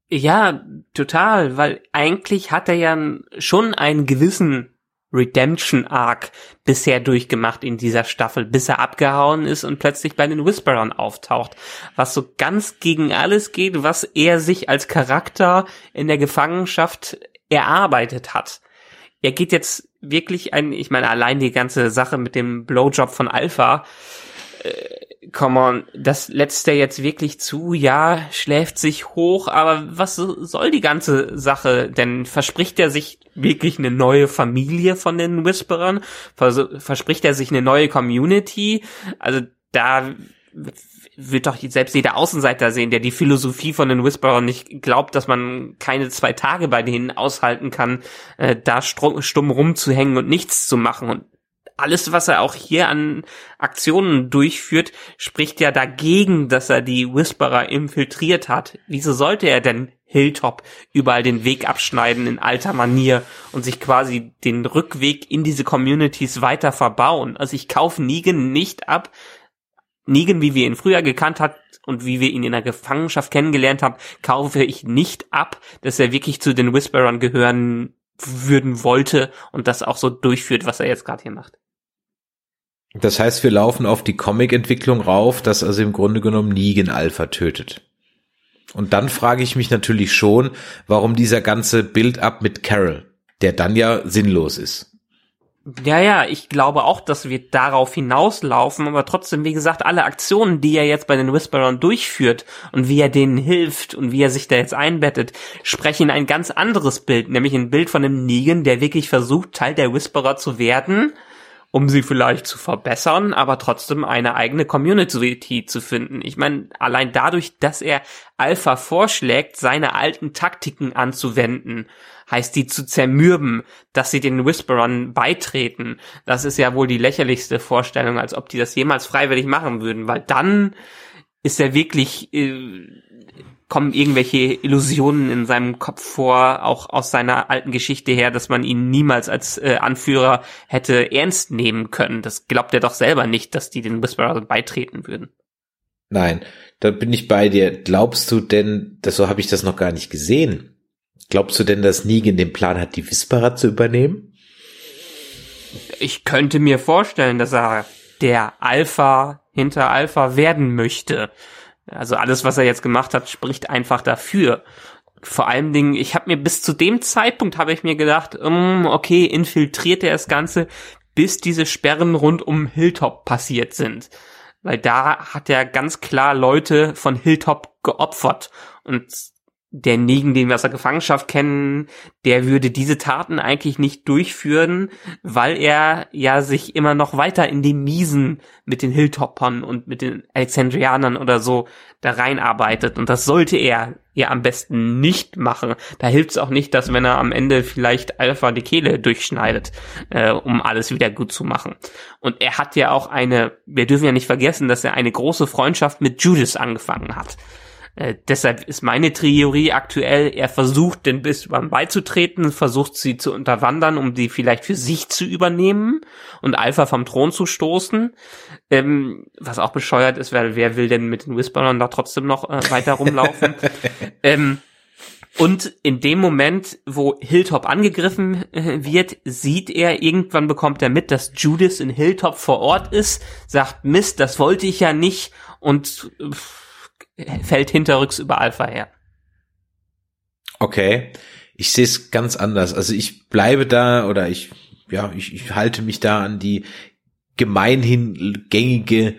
Ja, total, weil eigentlich hat er ja schon einen gewissen Redemption Arc bisher durchgemacht in dieser Staffel, bis er abgehauen ist und plötzlich bei den Whisperern auftaucht, was so ganz gegen alles geht, was er sich als Charakter in der Gefangenschaft erarbeitet hat. Er geht jetzt wirklich ein, ich meine, allein die ganze Sache mit dem Blowjob von Alpha, come on, das lässt er jetzt wirklich zu, ja, schläft sich hoch, aber was soll die ganze Sache? Denn verspricht er sich wirklich eine neue Familie von den Whisperern? Vers verspricht er sich eine neue Community? Also da wird doch selbst jeder Außenseiter sehen, der die Philosophie von den Whisperern nicht glaubt, dass man keine zwei Tage bei denen aushalten kann, äh, da stumm rumzuhängen und nichts zu machen. Und alles, was er auch hier an Aktionen durchführt, spricht ja dagegen, dass er die Whisperer infiltriert hat. Wieso sollte er denn Hilltop überall den Weg abschneiden in alter Manier und sich quasi den Rückweg in diese Communities weiter verbauen? Also ich kaufe Negan nicht ab. Negan, wie wir ihn früher gekannt hat und wie wir ihn in der Gefangenschaft kennengelernt haben, kaufe ich nicht ab, dass er wirklich zu den Whisperern gehören würden wollte und das auch so durchführt, was er jetzt gerade hier macht. Das heißt, wir laufen auf die Comic-Entwicklung rauf, dass also im Grunde genommen Negan Alpha tötet. Und dann frage ich mich natürlich schon, warum dieser ganze Build-up mit Carol, der dann ja sinnlos ist. Ja, ja, ich glaube auch, dass wir darauf hinauslaufen, aber trotzdem, wie gesagt, alle Aktionen, die er jetzt bei den Whisperern durchführt und wie er denen hilft und wie er sich da jetzt einbettet, sprechen ein ganz anderes Bild, nämlich ein Bild von einem Negan, der wirklich versucht, Teil der Whisperer zu werden um sie vielleicht zu verbessern, aber trotzdem eine eigene Community zu finden. Ich meine, allein dadurch, dass er Alpha vorschlägt, seine alten Taktiken anzuwenden, heißt die zu zermürben, dass sie den Whisperern beitreten. Das ist ja wohl die lächerlichste Vorstellung, als ob die das jemals freiwillig machen würden, weil dann ist er wirklich äh, kommen irgendwelche Illusionen in seinem Kopf vor, auch aus seiner alten Geschichte her, dass man ihn niemals als äh, Anführer hätte ernst nehmen können. Das glaubt er doch selber nicht, dass die den Whisperer beitreten würden. Nein, da bin ich bei dir. Glaubst du denn, das, so habe ich das noch gar nicht gesehen, glaubst du denn, dass Negan den Plan hat, die Whisperer zu übernehmen? Ich könnte mir vorstellen, dass er der Alpha hinter Alpha werden möchte. Also alles, was er jetzt gemacht hat, spricht einfach dafür. vor allen Dingen, ich habe mir bis zu dem Zeitpunkt habe ich mir gedacht, um, okay, infiltriert er das Ganze, bis diese Sperren rund um Hilltop passiert sind. Weil da hat er ganz klar Leute von Hilltop geopfert. Und der Negan, den wir aus der Gefangenschaft kennen, der würde diese Taten eigentlich nicht durchführen, weil er ja sich immer noch weiter in die Miesen mit den Hilltoppern und mit den Alexandrianern oder so da reinarbeitet. Und das sollte er ja am besten nicht machen. Da hilft es auch nicht, dass wenn er am Ende vielleicht Alpha die Kehle durchschneidet, äh, um alles wieder gut zu machen. Und er hat ja auch eine, wir dürfen ja nicht vergessen, dass er eine große Freundschaft mit Judas angefangen hat. Äh, deshalb ist meine Theorie aktuell, er versucht den Bismarck beizutreten, versucht sie zu unterwandern, um die vielleicht für sich zu übernehmen und Alpha vom Thron zu stoßen. Ähm, was auch bescheuert ist, weil wer will denn mit den Whisperern da trotzdem noch äh, weiter rumlaufen? ähm, und in dem Moment, wo Hilltop angegriffen äh, wird, sieht er, irgendwann bekommt er mit, dass Judas in Hilltop vor Ort ist, sagt, Mist, das wollte ich ja nicht und fällt hinterrücks über Alpha her. Okay, ich sehe es ganz anders. Also ich bleibe da oder ich, ja, ich, ich halte mich da an die gemeinhin gängige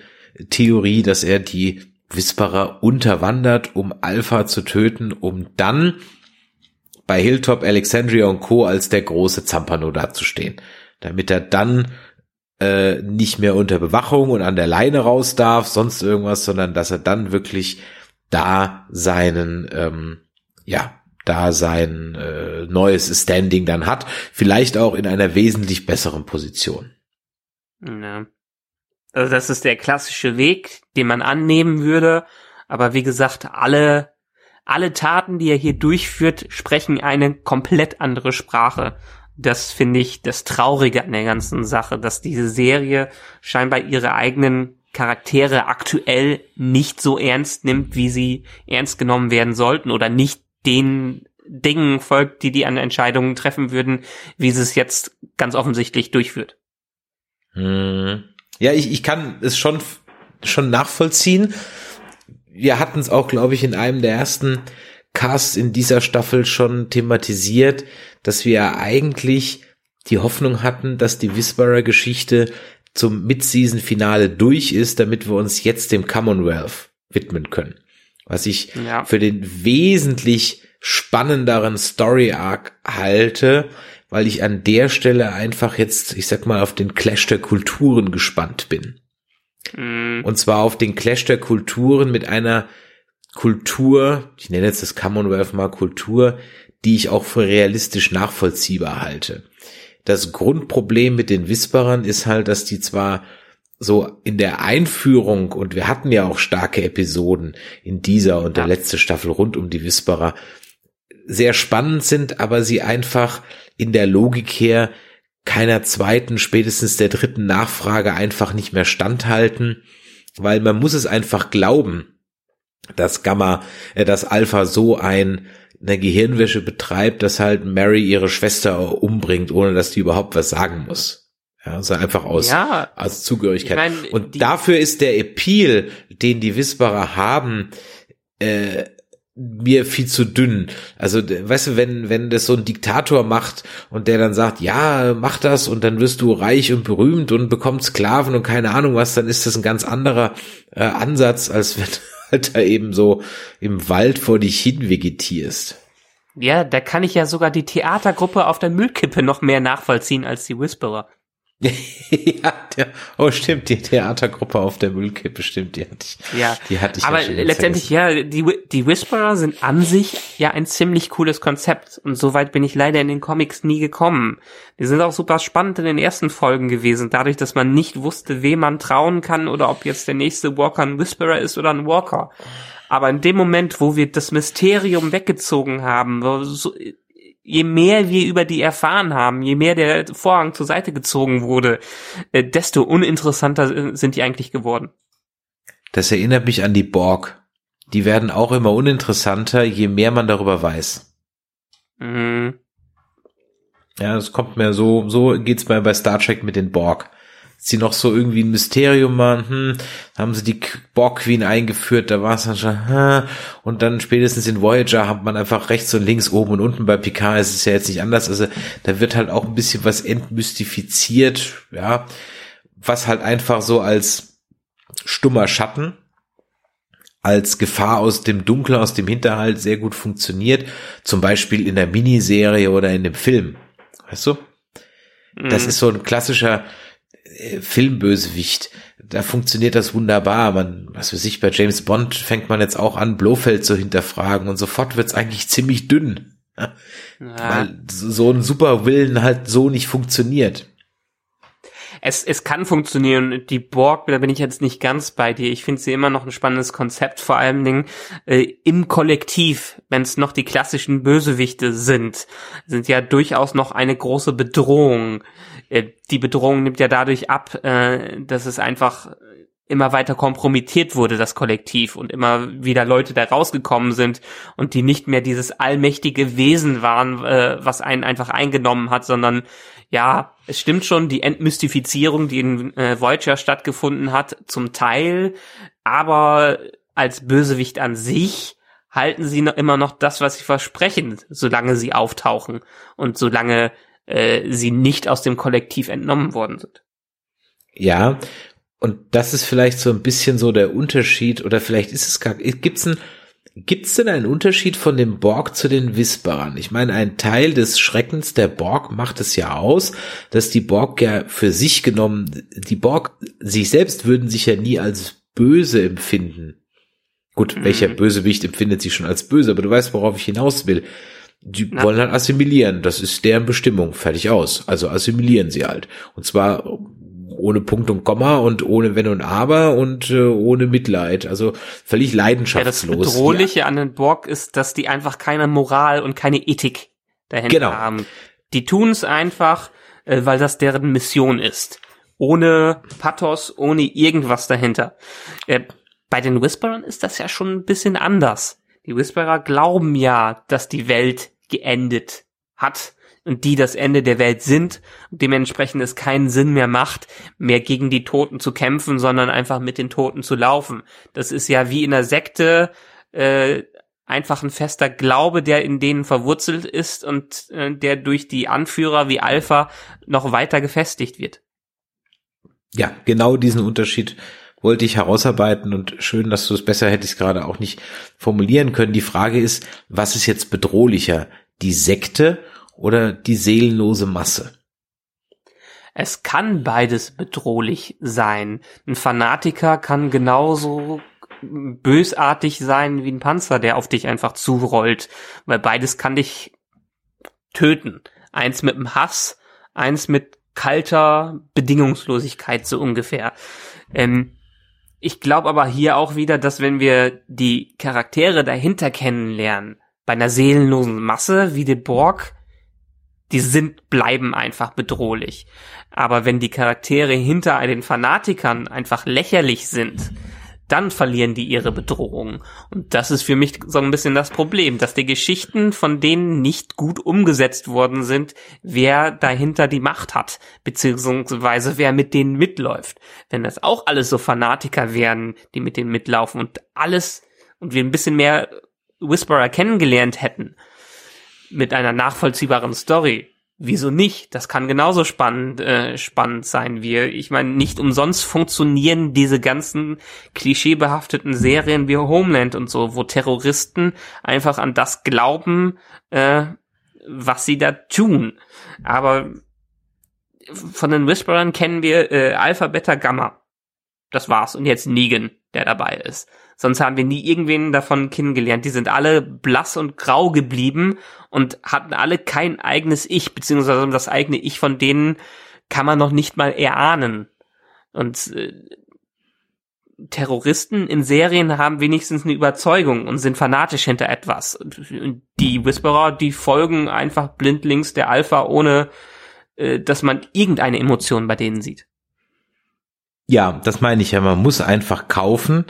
Theorie, dass er die Whisperer unterwandert, um Alpha zu töten, um dann bei Hilltop, Alexandria und Co. als der große Zampano dazustehen. Damit er dann äh, nicht mehr unter Bewachung und an der Leine raus darf, sonst irgendwas, sondern dass er dann wirklich da seinen, ähm, ja, da sein äh, neues Standing dann hat, vielleicht auch in einer wesentlich besseren Position. Ja. Also das ist der klassische Weg, den man annehmen würde, aber wie gesagt, alle alle Taten, die er hier durchführt, sprechen eine komplett andere Sprache das finde ich das Traurige an der ganzen Sache, dass diese Serie scheinbar ihre eigenen Charaktere aktuell nicht so ernst nimmt, wie sie ernst genommen werden sollten oder nicht den Dingen folgt, die die an Entscheidungen treffen würden, wie sie es jetzt ganz offensichtlich durchführt. Hm. Ja, ich, ich kann es schon, schon nachvollziehen. Wir hatten es auch, glaube ich, in einem der ersten Casts in dieser Staffel schon thematisiert, dass wir eigentlich die Hoffnung hatten, dass die Whisperer-Geschichte zum Mid-Season-Finale durch ist, damit wir uns jetzt dem Commonwealth widmen können. Was ich ja. für den wesentlich spannenderen Story-Arc halte, weil ich an der Stelle einfach jetzt, ich sag mal, auf den Clash der Kulturen gespannt bin. Mhm. Und zwar auf den Clash der Kulturen mit einer Kultur, ich nenne jetzt das Commonwealth mal Kultur, die ich auch für realistisch nachvollziehbar halte. Das Grundproblem mit den Whisperern ist halt, dass die zwar so in der Einführung, und wir hatten ja auch starke Episoden in dieser und der letzte Staffel rund um die Whisperer, sehr spannend sind, aber sie einfach in der Logik her keiner zweiten, spätestens der dritten Nachfrage einfach nicht mehr standhalten, weil man muss es einfach glauben, dass Gamma, äh, dass Alpha so ein eine Gehirnwäsche betreibt, dass halt Mary ihre Schwester umbringt, ohne dass die überhaupt was sagen muss. Ja, also einfach aus, ja, aus Zugehörigkeit. Ich mein, und dafür ist der Appeal, den die Whisperer haben, äh, mir viel zu dünn. Also, weißt du, wenn, wenn das so ein Diktator macht und der dann sagt, ja, mach das und dann wirst du reich und berühmt und bekommst Sklaven und keine Ahnung was, dann ist das ein ganz anderer äh, Ansatz, als wenn, halt da eben so im Wald vor dich hin vegetierst. Ja, da kann ich ja sogar die Theatergruppe auf der Müllkippe noch mehr nachvollziehen als die Whisperer. ja, der, oh stimmt, die Theatergruppe auf der Müllkippe, stimmt, die hatte ich. Ja, die hatte ich aber letztendlich, ja, die, die Whisperer sind an sich ja ein ziemlich cooles Konzept und soweit bin ich leider in den Comics nie gekommen. Die sind auch super spannend in den ersten Folgen gewesen, dadurch, dass man nicht wusste, wem man trauen kann oder ob jetzt der nächste Walker ein Whisperer ist oder ein Walker. Aber in dem Moment, wo wir das Mysterium weggezogen haben, so, je mehr wir über die erfahren haben, je mehr der Vorhang zur Seite gezogen wurde, äh, desto uninteressanter sind die eigentlich geworden. Das erinnert mich an die Borg. Die werden auch immer uninteressanter, je mehr man darüber weiß. Mhm. Ja, es kommt mir so, so geht's mir bei Star Trek mit den Borg. Sie noch so irgendwie ein Mysterium waren, hm, haben sie die Borg Queen eingeführt, da war es dann schon, hm, und dann spätestens in Voyager hat man einfach rechts und links, oben und unten, bei Picard ist es ja jetzt nicht anders, also da wird halt auch ein bisschen was entmystifiziert, ja, was halt einfach so als stummer Schatten als Gefahr aus dem Dunkel, aus dem Hinterhalt sehr gut funktioniert. Zum Beispiel in der Miniserie oder in dem Film. Weißt du? Das mhm. ist so ein klassischer Filmbösewicht. Da funktioniert das wunderbar. Man, was weiß ich, bei James Bond fängt man jetzt auch an, Blofeld zu hinterfragen und sofort wird's eigentlich ziemlich dünn. Ja. Weil so ein Superwillen halt so nicht funktioniert es, es kann funktionieren. Die Borg, da bin ich jetzt nicht ganz bei dir. Ich finde sie immer noch ein spannendes Konzept, vor allen Dingen äh, im Kollektiv, wenn es noch die klassischen Bösewichte sind, sind ja durchaus noch eine große Bedrohung. Äh, die Bedrohung nimmt ja dadurch ab, äh, dass es einfach immer weiter kompromittiert wurde, das Kollektiv, und immer wieder Leute da rausgekommen sind und die nicht mehr dieses allmächtige Wesen waren, äh, was einen einfach eingenommen hat, sondern ja, es stimmt schon, die Entmystifizierung, die in Voyager stattgefunden hat, zum Teil, aber als Bösewicht an sich halten sie noch immer noch das, was sie versprechen, solange sie auftauchen und solange äh, sie nicht aus dem Kollektiv entnommen worden sind. Ja, und das ist vielleicht so ein bisschen so der Unterschied, oder vielleicht ist es gar, gibt's ein, Gibt es denn einen Unterschied von dem Borg zu den Whisperern? Ich meine, ein Teil des Schreckens der Borg macht es ja aus, dass die Borg ja für sich genommen, die Borg sich selbst würden sich ja nie als böse empfinden. Gut, mhm. welcher Bösewicht empfindet sich schon als böse, aber du weißt, worauf ich hinaus will. Die Na. wollen halt assimilieren, das ist deren Bestimmung, fertig aus. Also assimilieren sie halt. Und zwar ohne Punkt und Komma und ohne Wenn und Aber und äh, ohne Mitleid. Also völlig leidenschaftslos. Ja, das Bedrohliche ja. an den Borg ist, dass die einfach keine Moral und keine Ethik dahinter genau. haben. Die tun es einfach, äh, weil das deren Mission ist. Ohne Pathos, ohne irgendwas dahinter. Äh, bei den Whisperern ist das ja schon ein bisschen anders. Die Whisperer glauben ja, dass die Welt geendet hat und die das Ende der Welt sind und dementsprechend es keinen Sinn mehr macht, mehr gegen die Toten zu kämpfen, sondern einfach mit den Toten zu laufen. Das ist ja wie in der Sekte äh, einfach ein fester Glaube, der in denen verwurzelt ist und äh, der durch die Anführer wie Alpha noch weiter gefestigt wird. Ja, genau diesen Unterschied wollte ich herausarbeiten und schön, dass du es besser hättest gerade auch nicht formulieren können. Die Frage ist, was ist jetzt bedrohlicher? Die Sekte oder die seelenlose Masse? Es kann beides bedrohlich sein. Ein Fanatiker kann genauso bösartig sein wie ein Panzer, der auf dich einfach zurollt, weil beides kann dich töten. Eins mit dem Hass, eins mit kalter Bedingungslosigkeit so ungefähr. Ähm, ich glaube aber hier auch wieder, dass wenn wir die Charaktere dahinter kennenlernen, bei einer seelenlosen Masse wie den Borg, die sind, bleiben einfach bedrohlich. Aber wenn die Charaktere hinter den Fanatikern einfach lächerlich sind, dann verlieren die ihre Bedrohung. Und das ist für mich so ein bisschen das Problem, dass die Geschichten von denen nicht gut umgesetzt worden sind, wer dahinter die Macht hat, beziehungsweise wer mit denen mitläuft. Wenn das auch alles so Fanatiker wären, die mit denen mitlaufen und alles und wir ein bisschen mehr Whisperer kennengelernt hätten, mit einer nachvollziehbaren Story. Wieso nicht? Das kann genauso spannend, äh, spannend sein wie, ich meine, nicht umsonst funktionieren diese ganzen klischeebehafteten Serien wie Homeland und so, wo Terroristen einfach an das glauben, äh, was sie da tun. Aber von den Whisperern kennen wir äh, Alpha, Beta, Gamma. Das war's. Und jetzt Negan, der dabei ist. Sonst haben wir nie irgendwen davon kennengelernt. Die sind alle blass und grau geblieben und hatten alle kein eigenes Ich, beziehungsweise das eigene Ich von denen kann man noch nicht mal erahnen. Und äh, Terroristen in Serien haben wenigstens eine Überzeugung und sind fanatisch hinter etwas. Die Whisperer, die folgen einfach blindlings der Alpha, ohne äh, dass man irgendeine Emotion bei denen sieht. Ja, das meine ich ja. Man muss einfach kaufen,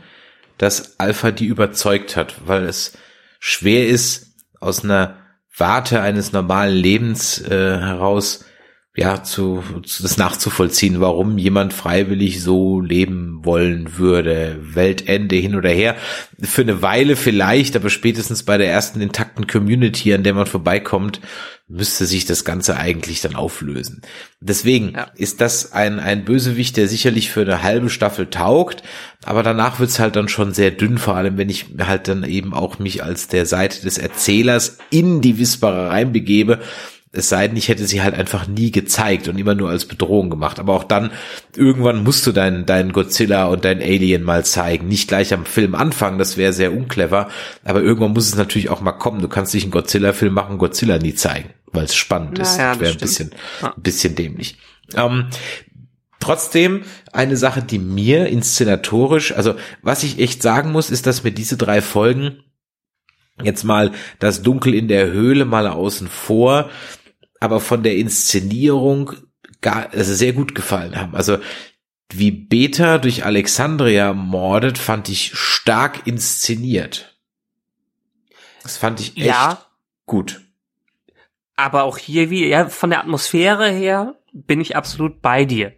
dass Alpha die überzeugt hat, weil es schwer ist, aus einer Warte eines normalen Lebens äh, heraus ja, zu, zu das nachzuvollziehen, warum jemand freiwillig so leben wollen würde. Weltende hin oder her. Für eine Weile vielleicht, aber spätestens bei der ersten intakten Community, an der man vorbeikommt, müsste sich das Ganze eigentlich dann auflösen. Deswegen ja. ist das ein, ein Bösewicht, der sicherlich für eine halbe Staffel taugt, aber danach wird's halt dann schon sehr dünn, vor allem wenn ich halt dann eben auch mich als der Seite des Erzählers in die Whisperer reinbegebe es sei denn, ich hätte sie halt einfach nie gezeigt und immer nur als Bedrohung gemacht. Aber auch dann, irgendwann musst du deinen dein Godzilla und dein Alien mal zeigen. Nicht gleich am Film anfangen, das wäre sehr unclever. Aber irgendwann muss es natürlich auch mal kommen. Du kannst nicht einen Godzilla-Film machen, Godzilla nie zeigen, weil es spannend ist. Ja, das wäre ein bisschen, ein bisschen dämlich. Ähm, Trotzdem eine Sache, die mir inszenatorisch, also was ich echt sagen muss, ist, dass mir diese drei Folgen jetzt mal das Dunkel in der Höhle mal außen vor, aber von der Inszenierung gar, also sehr gut gefallen haben. Also wie Beta durch Alexandria mordet, fand ich stark inszeniert. Das fand ich echt ja, gut. Aber auch hier wie, ja, von der Atmosphäre her bin ich absolut bei dir.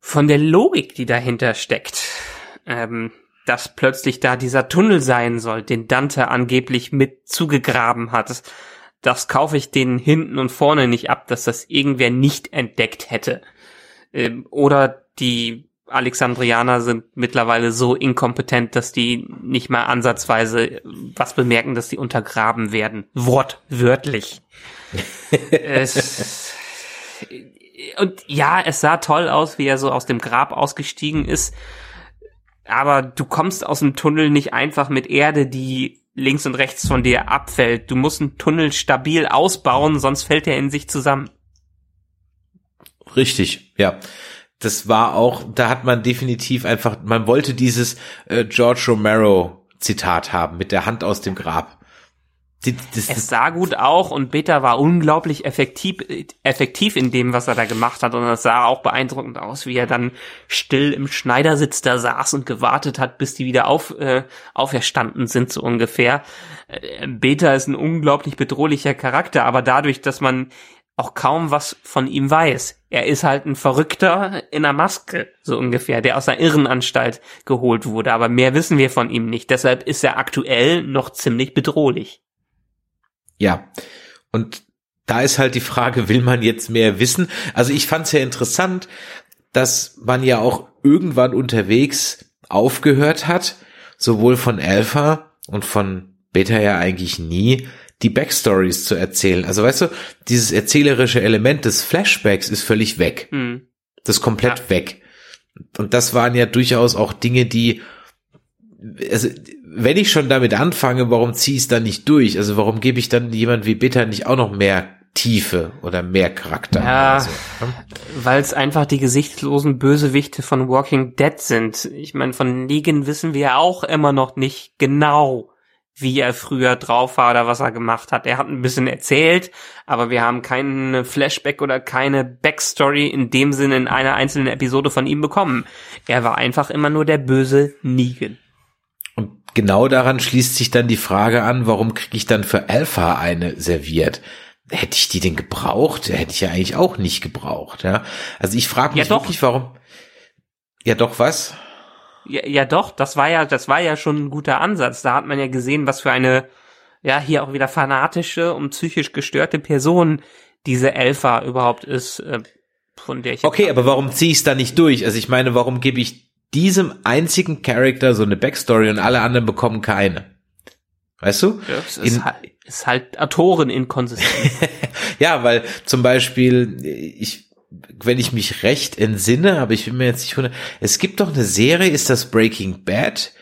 Von der Logik, die dahinter steckt, ähm, dass plötzlich da dieser Tunnel sein soll, den Dante angeblich mit zugegraben hat, das kaufe ich denen hinten und vorne nicht ab, dass das irgendwer nicht entdeckt hätte. Ähm, oder die Alexandrianer sind mittlerweile so inkompetent, dass die nicht mal ansatzweise was bemerken, dass die untergraben werden. Wortwörtlich. es, und ja, es sah toll aus, wie er so aus dem Grab ausgestiegen ist. Aber du kommst aus dem Tunnel nicht einfach mit Erde, die links und rechts von dir abfällt. Du musst einen Tunnel stabil ausbauen, sonst fällt er in sich zusammen. Richtig, ja. Das war auch, da hat man definitiv einfach, man wollte dieses äh, George Romero Zitat haben mit der Hand aus dem Grab. Die, das, es sah gut auch und Beta war unglaublich effektiv, effektiv in dem, was er da gemacht hat und es sah auch beeindruckend aus, wie er dann still im Schneidersitz da saß und gewartet hat, bis die wieder auf, äh, auferstanden sind, so ungefähr. Äh, Beta ist ein unglaublich bedrohlicher Charakter, aber dadurch, dass man auch kaum was von ihm weiß. Er ist halt ein Verrückter in einer Maske, so ungefähr, der aus einer Irrenanstalt geholt wurde, aber mehr wissen wir von ihm nicht. Deshalb ist er aktuell noch ziemlich bedrohlich. Ja. Und da ist halt die Frage, will man jetzt mehr wissen? Also ich fand es ja interessant, dass man ja auch irgendwann unterwegs aufgehört hat, sowohl von Alpha und von Beta ja eigentlich nie, die Backstories zu erzählen. Also weißt du, dieses erzählerische Element des Flashbacks ist völlig weg. Mhm. Das ist komplett ja. weg. Und das waren ja durchaus auch Dinge, die also wenn ich schon damit anfange, warum ziehe ich es dann nicht durch? Also warum gebe ich dann jemand wie Bitter nicht auch noch mehr Tiefe oder mehr Charakter? Ja, so, ne? weil es einfach die gesichtslosen Bösewichte von Walking Dead sind. Ich meine, von Negan wissen wir auch immer noch nicht genau, wie er früher drauf war oder was er gemacht hat. Er hat ein bisschen erzählt, aber wir haben keinen Flashback oder keine Backstory in dem Sinne in einer einzelnen Episode von ihm bekommen. Er war einfach immer nur der böse Negan genau daran schließt sich dann die Frage an, warum kriege ich dann für Alpha eine serviert? Hätte ich die denn gebraucht? Hätte ich ja eigentlich auch nicht gebraucht, ja. Also ich frage mich ja wirklich, warum. Ja, doch, was? Ja, ja, doch, das war ja, das war ja schon ein guter Ansatz. Da hat man ja gesehen, was für eine, ja, hier auch wieder fanatische und psychisch gestörte Person diese Alpha überhaupt ist, äh, von der ich. Okay, aber warum ziehe ich es da nicht durch? Also ich meine, warum gebe ich diesem einzigen Charakter so eine Backstory und alle anderen bekommen keine. Weißt du? Ja, es ist, halt, ist halt Autoren-inkonsistent. ja, weil zum Beispiel, ich, wenn ich mich recht entsinne, aber ich bin mir jetzt nicht hundert, es gibt doch eine Serie, ist das Breaking Bad,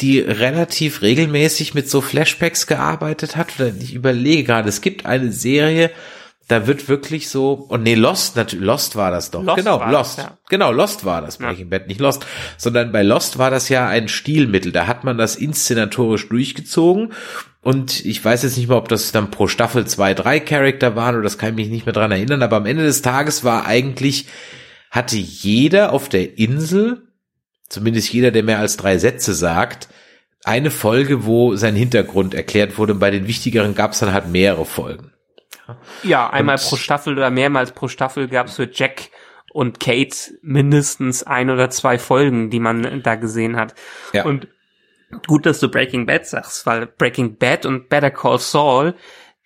die relativ regelmäßig mit so Flashbacks gearbeitet hat. Oder ich überlege gerade, es gibt eine Serie, da wird wirklich so, und nee, Lost, natürlich, Lost war das doch. Lost genau, Lost. Das, ja. Genau, Lost war das, Breaking ja. Bad, nicht Lost. Sondern bei Lost war das ja ein Stilmittel. Da hat man das inszenatorisch durchgezogen. Und ich weiß jetzt nicht mehr, ob das dann pro Staffel zwei, drei Charakter waren, oder das kann ich mich nicht mehr dran erinnern. Aber am Ende des Tages war eigentlich, hatte jeder auf der Insel, zumindest jeder, der mehr als drei Sätze sagt, eine Folge, wo sein Hintergrund erklärt wurde. Und bei den wichtigeren gab es dann halt mehrere Folgen. Ja, einmal und pro Staffel oder mehrmals pro Staffel gab's für Jack und Kate mindestens ein oder zwei Folgen, die man da gesehen hat. Ja. Und gut, dass du Breaking Bad sagst, weil Breaking Bad und Better Call Saul,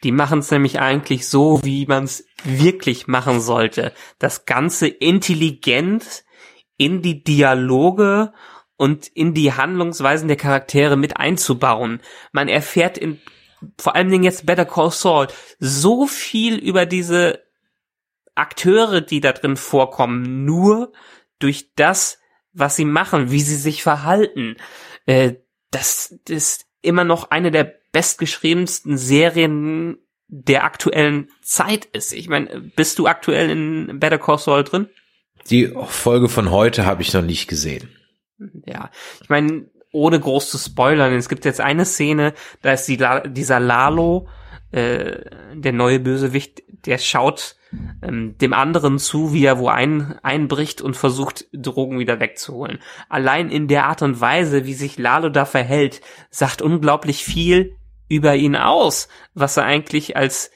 die machen es nämlich eigentlich so, wie man es wirklich machen sollte. Das Ganze intelligent in die Dialoge und in die Handlungsweisen der Charaktere mit einzubauen. Man erfährt in vor allen Dingen jetzt Better Call Saul so viel über diese Akteure, die da drin vorkommen, nur durch das, was sie machen, wie sie sich verhalten. Äh, das ist immer noch eine der bestgeschriebensten Serien der aktuellen Zeit ist. Ich meine, bist du aktuell in Better Call Saul drin? Die Folge von heute habe ich noch nicht gesehen. Ja, ich meine, ohne groß zu spoilern, es gibt jetzt eine Szene, da ist die, dieser Lalo, äh, der neue Bösewicht, der schaut ähm, dem anderen zu, wie er wo ein, einbricht und versucht, Drogen wieder wegzuholen. Allein in der Art und Weise, wie sich Lalo da verhält, sagt unglaublich viel über ihn aus, was er eigentlich als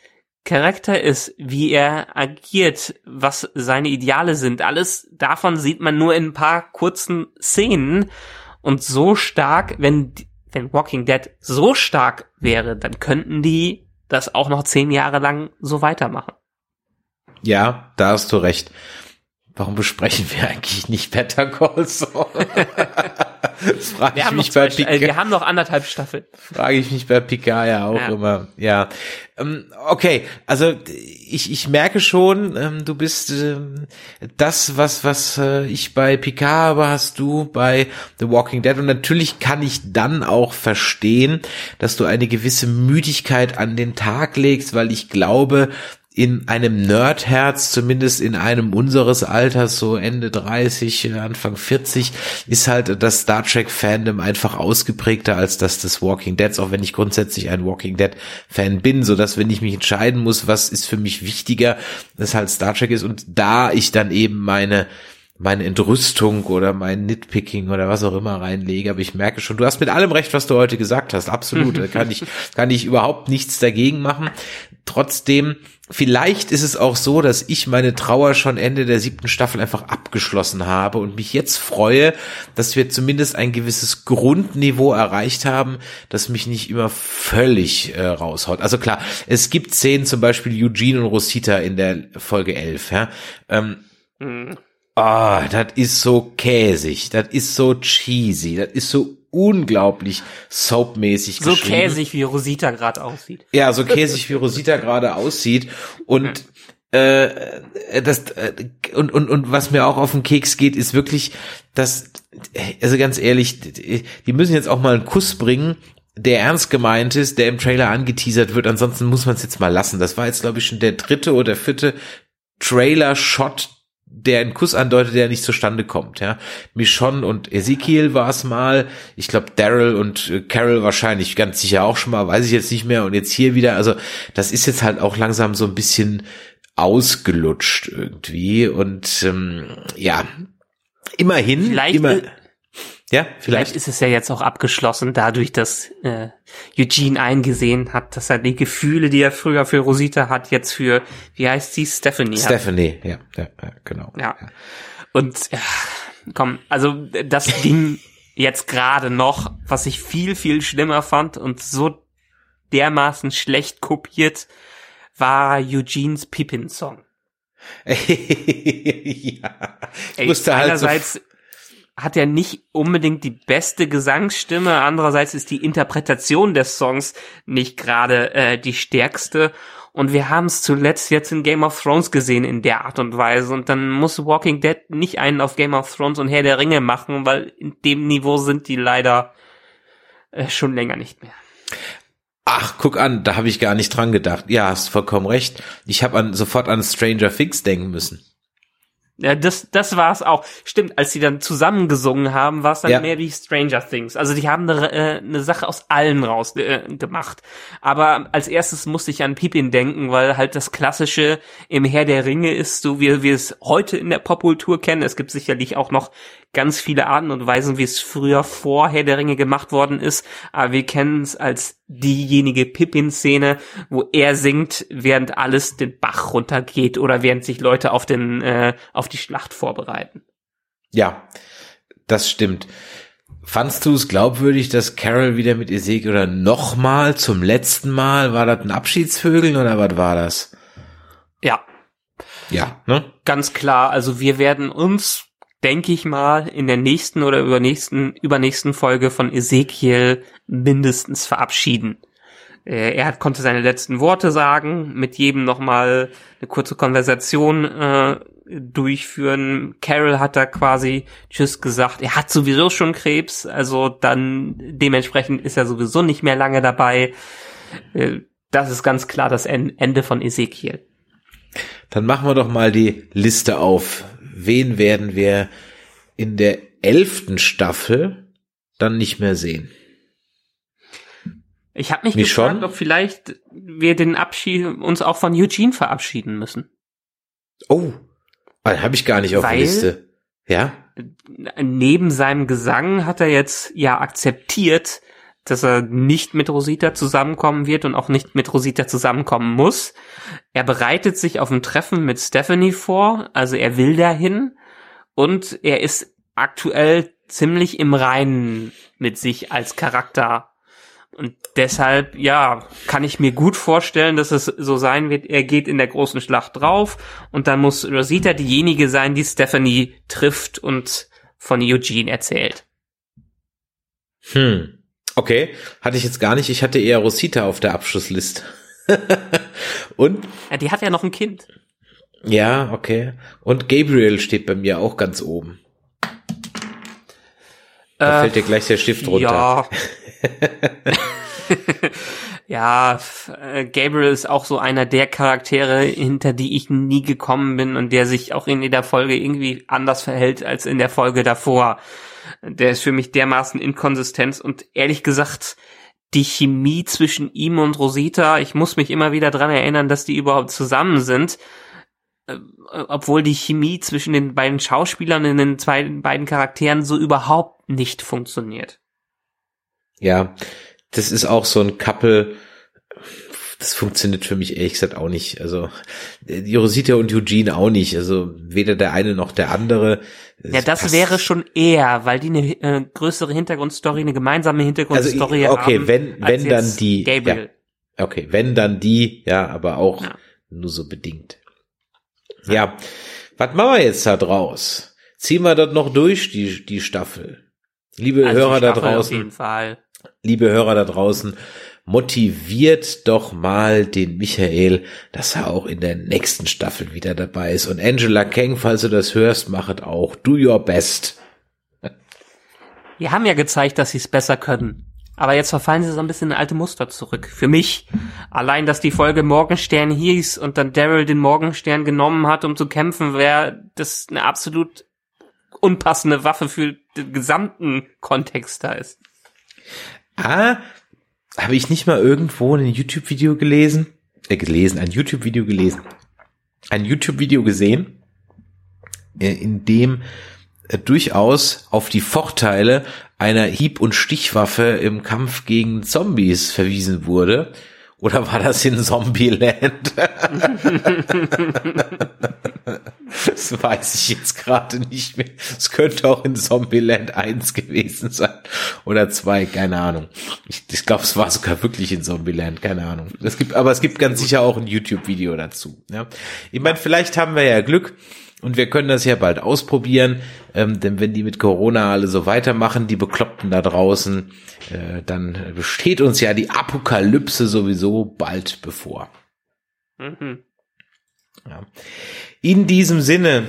Charakter ist, wie er agiert, was seine Ideale sind. Alles davon sieht man nur in ein paar kurzen Szenen und so stark, wenn, wenn Walking Dead so stark wäre, dann könnten die das auch noch zehn Jahre lang so weitermachen. Ja, da hast du recht. Warum besprechen wir eigentlich nicht Better Call Saul? das frage ich mich bei Picard. Äh, wir haben noch anderthalb Staffeln. Frage ich mich bei Picard ja auch ja. immer. Ja, ähm, okay. Also ich, ich merke schon, ähm, du bist ähm, das, was was äh, ich bei Picard habe, hast du bei The Walking Dead. Und natürlich kann ich dann auch verstehen, dass du eine gewisse Müdigkeit an den Tag legst, weil ich glaube, in einem Nerdherz, zumindest in einem unseres Alters, so Ende 30, Anfang 40, ist halt das Star Trek Fandom einfach ausgeprägter als das des Walking Deads, auch wenn ich grundsätzlich ein Walking Dead Fan bin, so dass wenn ich mich entscheiden muss, was ist für mich wichtiger, das halt Star Trek ist. Und da ich dann eben meine meine Entrüstung oder mein Nitpicking oder was auch immer reinlege, aber ich merke schon, du hast mit allem recht, was du heute gesagt hast, absolut, da kann ich, kann ich überhaupt nichts dagegen machen. Trotzdem Vielleicht ist es auch so, dass ich meine Trauer schon Ende der siebten Staffel einfach abgeschlossen habe und mich jetzt freue, dass wir zumindest ein gewisses Grundniveau erreicht haben, das mich nicht immer völlig äh, raushaut. Also klar, es gibt Szenen, zum Beispiel Eugene und Rosita in der Folge 11, ja. Ähm, mhm. Ah, das ist so käsig, das ist so cheesy, das ist so unglaublich soapmäßig So käsig, wie Rosita gerade aussieht. Ja, so käsig, wie Rosita gerade aussieht. Und äh, das äh, und, und, und was mir auch auf den Keks geht, ist wirklich, dass, also ganz ehrlich, die müssen jetzt auch mal einen Kuss bringen, der ernst gemeint ist, der im Trailer angeteasert wird. Ansonsten muss man es jetzt mal lassen. Das war jetzt, glaube ich, schon der dritte oder vierte Trailer-Shot, der einen Kuss andeutet, der nicht zustande kommt. Ja, Michonne und Ezekiel war es mal. Ich glaube Daryl und äh, Carol wahrscheinlich ganz sicher auch schon mal. Weiß ich jetzt nicht mehr. Und jetzt hier wieder. Also das ist jetzt halt auch langsam so ein bisschen ausgelutscht irgendwie. Und ähm, ja, immerhin. Vielleicht, immer, ja, vielleicht. vielleicht ist es ja jetzt auch abgeschlossen, dadurch, dass äh, Eugene eingesehen hat, dass er die Gefühle, die er früher für Rosita hat, jetzt für, wie heißt sie, Stephanie Stephanie, ja, ja, ja, genau. Ja. ja. Und ja, komm, also das ging jetzt gerade noch, was ich viel, viel schlimmer fand und so dermaßen schlecht kopiert, war Eugenes Pippin-Song. ja. Ich Ey, musste halt einerseits so hat er nicht unbedingt die beste Gesangsstimme, andererseits ist die Interpretation des Songs nicht gerade äh, die stärkste. Und wir haben es zuletzt jetzt in Game of Thrones gesehen in der Art und Weise. Und dann muss Walking Dead nicht einen auf Game of Thrones und Herr der Ringe machen, weil in dem Niveau sind die leider äh, schon länger nicht mehr. Ach, guck an, da habe ich gar nicht dran gedacht. Ja, hast vollkommen recht. Ich habe an, sofort an Stranger Things denken müssen. Ja, das, das war es auch. Stimmt, als sie dann zusammengesungen haben, war es dann ja. mehr wie Stranger Things. Also die haben eine, äh, eine Sache aus allen raus äh, gemacht. Aber als erstes musste ich an Pippin denken, weil halt das klassische im Herr der Ringe ist, so wie wir es heute in der Popkultur kennen. Es gibt sicherlich auch noch ganz viele Arten und Weisen, wie es früher vor Herr der Ringe gemacht worden ist, aber wir kennen es als diejenige Pippin-Szene, wo er singt, während alles den Bach runtergeht oder während sich Leute auf den äh, auf die Schlacht vorbereiten. Ja, das stimmt. Fandst du es glaubwürdig, dass Carol wieder mit Ezekiel oder nochmal zum letzten Mal, war das ein Abschiedsvögeln oder was war das? Ja. Ja, ne? Ganz klar. Also wir werden uns, denke ich mal, in der nächsten oder übernächsten, übernächsten Folge von Ezekiel mindestens verabschieden. Äh, er hat, konnte seine letzten Worte sagen, mit jedem nochmal eine kurze Konversation äh, durchführen. Carol hat da quasi Tschüss gesagt. Er hat sowieso schon Krebs, also dann dementsprechend ist er sowieso nicht mehr lange dabei. Äh, das ist ganz klar das Ende von Ezekiel. Dann machen wir doch mal die Liste auf. Wen werden wir in der elften Staffel dann nicht mehr sehen? Ich habe mich Mich gefragt, schon? ob vielleicht wir den Abschied uns auch von Eugene verabschieden müssen. Oh, habe ich gar nicht auf der Liste. Ja? Neben seinem Gesang hat er jetzt ja akzeptiert, dass er nicht mit Rosita zusammenkommen wird und auch nicht mit Rosita zusammenkommen muss. Er bereitet sich auf ein Treffen mit Stephanie vor, also er will dahin und er ist aktuell ziemlich im Reinen mit sich als Charakter. Und deshalb, ja, kann ich mir gut vorstellen, dass es so sein wird, er geht in der großen Schlacht drauf und dann muss Rosita diejenige sein, die Stephanie trifft und von Eugene erzählt. Hm. Okay, hatte ich jetzt gar nicht. Ich hatte eher Rosita auf der Abschlussliste. Und Ja, die hat ja noch ein Kind. ja, okay. Und Gabriel steht bei mir auch ganz oben. Da Äh, fällt dir gleich der Stift runter. Ja. ja, äh, Gabriel ist auch so einer der Charaktere, hinter die ich nie gekommen bin und der sich auch in jeder Folge irgendwie anders verhält als in der Folge davor. Der ist für mich dermaßen inkonsistent und ehrlich gesagt, die Chemie zwischen ihm und Rosita, ich muss mich immer wieder dran erinnern, dass die überhaupt zusammen sind. Äh, Obwohl die Chemie zwischen den beiden Schauspielern in den zwei, beiden Charakteren so überhaupt nicht funktioniert. Ja, das ist auch so ein Couple. Das funktioniert für mich ehrlich gesagt auch nicht. Also die Rosita und Eugene auch nicht. Also weder der eine noch der andere. Ja, Es das passt- wäre schon eher, weil die eine äh, größere Hintergrundstory, eine gemeinsame Hintergrundstory Also, okay, haben. wenn- als wenn dann die- Gabriel. Okay, wenn dann die, ja, aber auch Ja. nur so bedingt. Ja, was machen wir jetzt da draus? Ziehen wir das noch durch, die, die Staffel? Liebe Also Hörer da Staffel Auf draußen, jeden Fall. Liebe Hörer da draußen, motiviert doch mal den Michael, dass er auch in der nächsten Staffel wieder dabei ist. Und Angela Kang, falls du das hörst, machet auch. Do your best. Die haben ja gezeigt, dass sie es besser können. Aber jetzt verfallen sie so ein bisschen in alte Muster zurück. Für mich, allein, dass die Folge Morgenstern hieß und dann Daryl den Morgenstern genommen hat, um zu kämpfen, wäre das eine absolut unpassende Waffe für den gesamten Kontext da ist. Ah, habe ich nicht mal irgendwo ein YouTube-Video gelesen? Äh, gelesen, ein YouTube-Video gelesen. Ein YouTube-Video gesehen, äh, in dem äh, durchaus auf die Vorteile einer Hieb- und Stichwaffe im Kampf gegen Zombies verwiesen wurde. Oder war das in Zombieland? das weiß ich jetzt gerade nicht mehr. Es könnte auch in Zombieland 1 gewesen sein. Oder 2, keine Ahnung. Ich, ich glaube, es war sogar wirklich in Zombieland, keine Ahnung. Es gibt, aber es gibt ganz sicher auch ein YouTube-Video dazu. Ja. Ich meine, vielleicht haben wir ja Glück und wir können das ja bald ausprobieren, ähm, denn wenn die mit Corona alle so weitermachen, die Bekloppten da draußen, äh, dann besteht uns ja die Apokalypse sowieso bald bevor. Mhm. Ja. In diesem Sinne,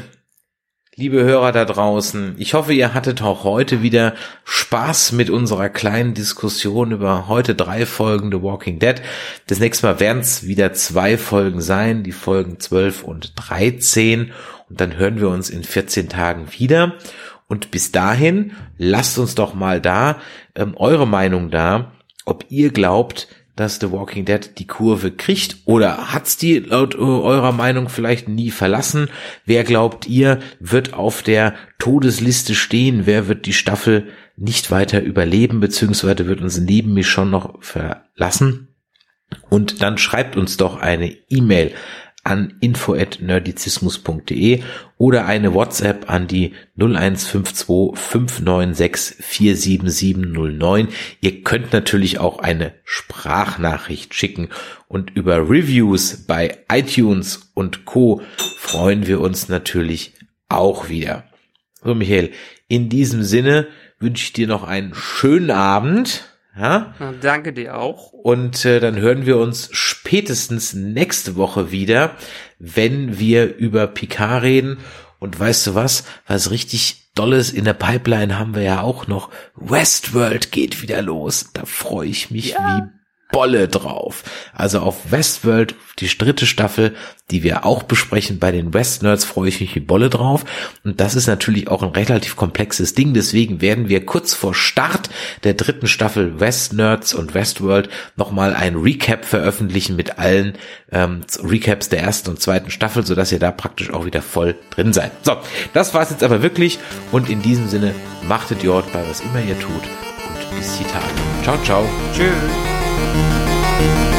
liebe Hörer da draußen, ich hoffe, ihr hattet auch heute wieder Spaß mit unserer kleinen Diskussion über heute drei Folgen The Walking Dead. Das nächste Mal werden es wieder zwei Folgen sein, die Folgen 12 und 13. Und dann hören wir uns in 14 Tagen wieder. Und bis dahin, lasst uns doch mal da ähm, eure Meinung da, ob ihr glaubt, dass The Walking Dead die Kurve kriegt oder hat's die laut eurer Meinung vielleicht nie verlassen? Wer glaubt ihr, wird auf der Todesliste stehen? Wer wird die Staffel nicht weiter überleben, beziehungsweise wird uns neben mir schon noch verlassen? Und dann schreibt uns doch eine E-Mail an info@nerdizismus.de oder eine WhatsApp an die 0152 596 47709. Ihr könnt natürlich auch eine Sprachnachricht schicken und über Reviews bei iTunes und Co freuen wir uns natürlich auch wieder. So Michael, in diesem Sinne wünsche ich dir noch einen schönen Abend ja? Danke dir auch. Und äh, dann hören wir uns spätestens nächste Woche wieder, wenn wir über Picard reden. Und weißt du was? Was richtig Dolles in der Pipeline haben wir ja auch noch. Westworld geht wieder los. Da freue ich mich ja. wie Bolle drauf. Also auf Westworld, die dritte Staffel, die wir auch besprechen bei den West Nerds, freue ich mich wie Bolle drauf. Und das ist natürlich auch ein relativ komplexes Ding. Deswegen werden wir kurz vor Start der dritten Staffel West Nerds und Westworld nochmal ein Recap veröffentlichen mit allen ähm, Recaps der ersten und zweiten Staffel, sodass ihr da praktisch auch wieder voll drin seid. So, das war's jetzt aber wirklich. Und in diesem Sinne, machtet Jord bei was immer ihr tut. Und bis die Tage. Ciao, ciao. Tschüss. Música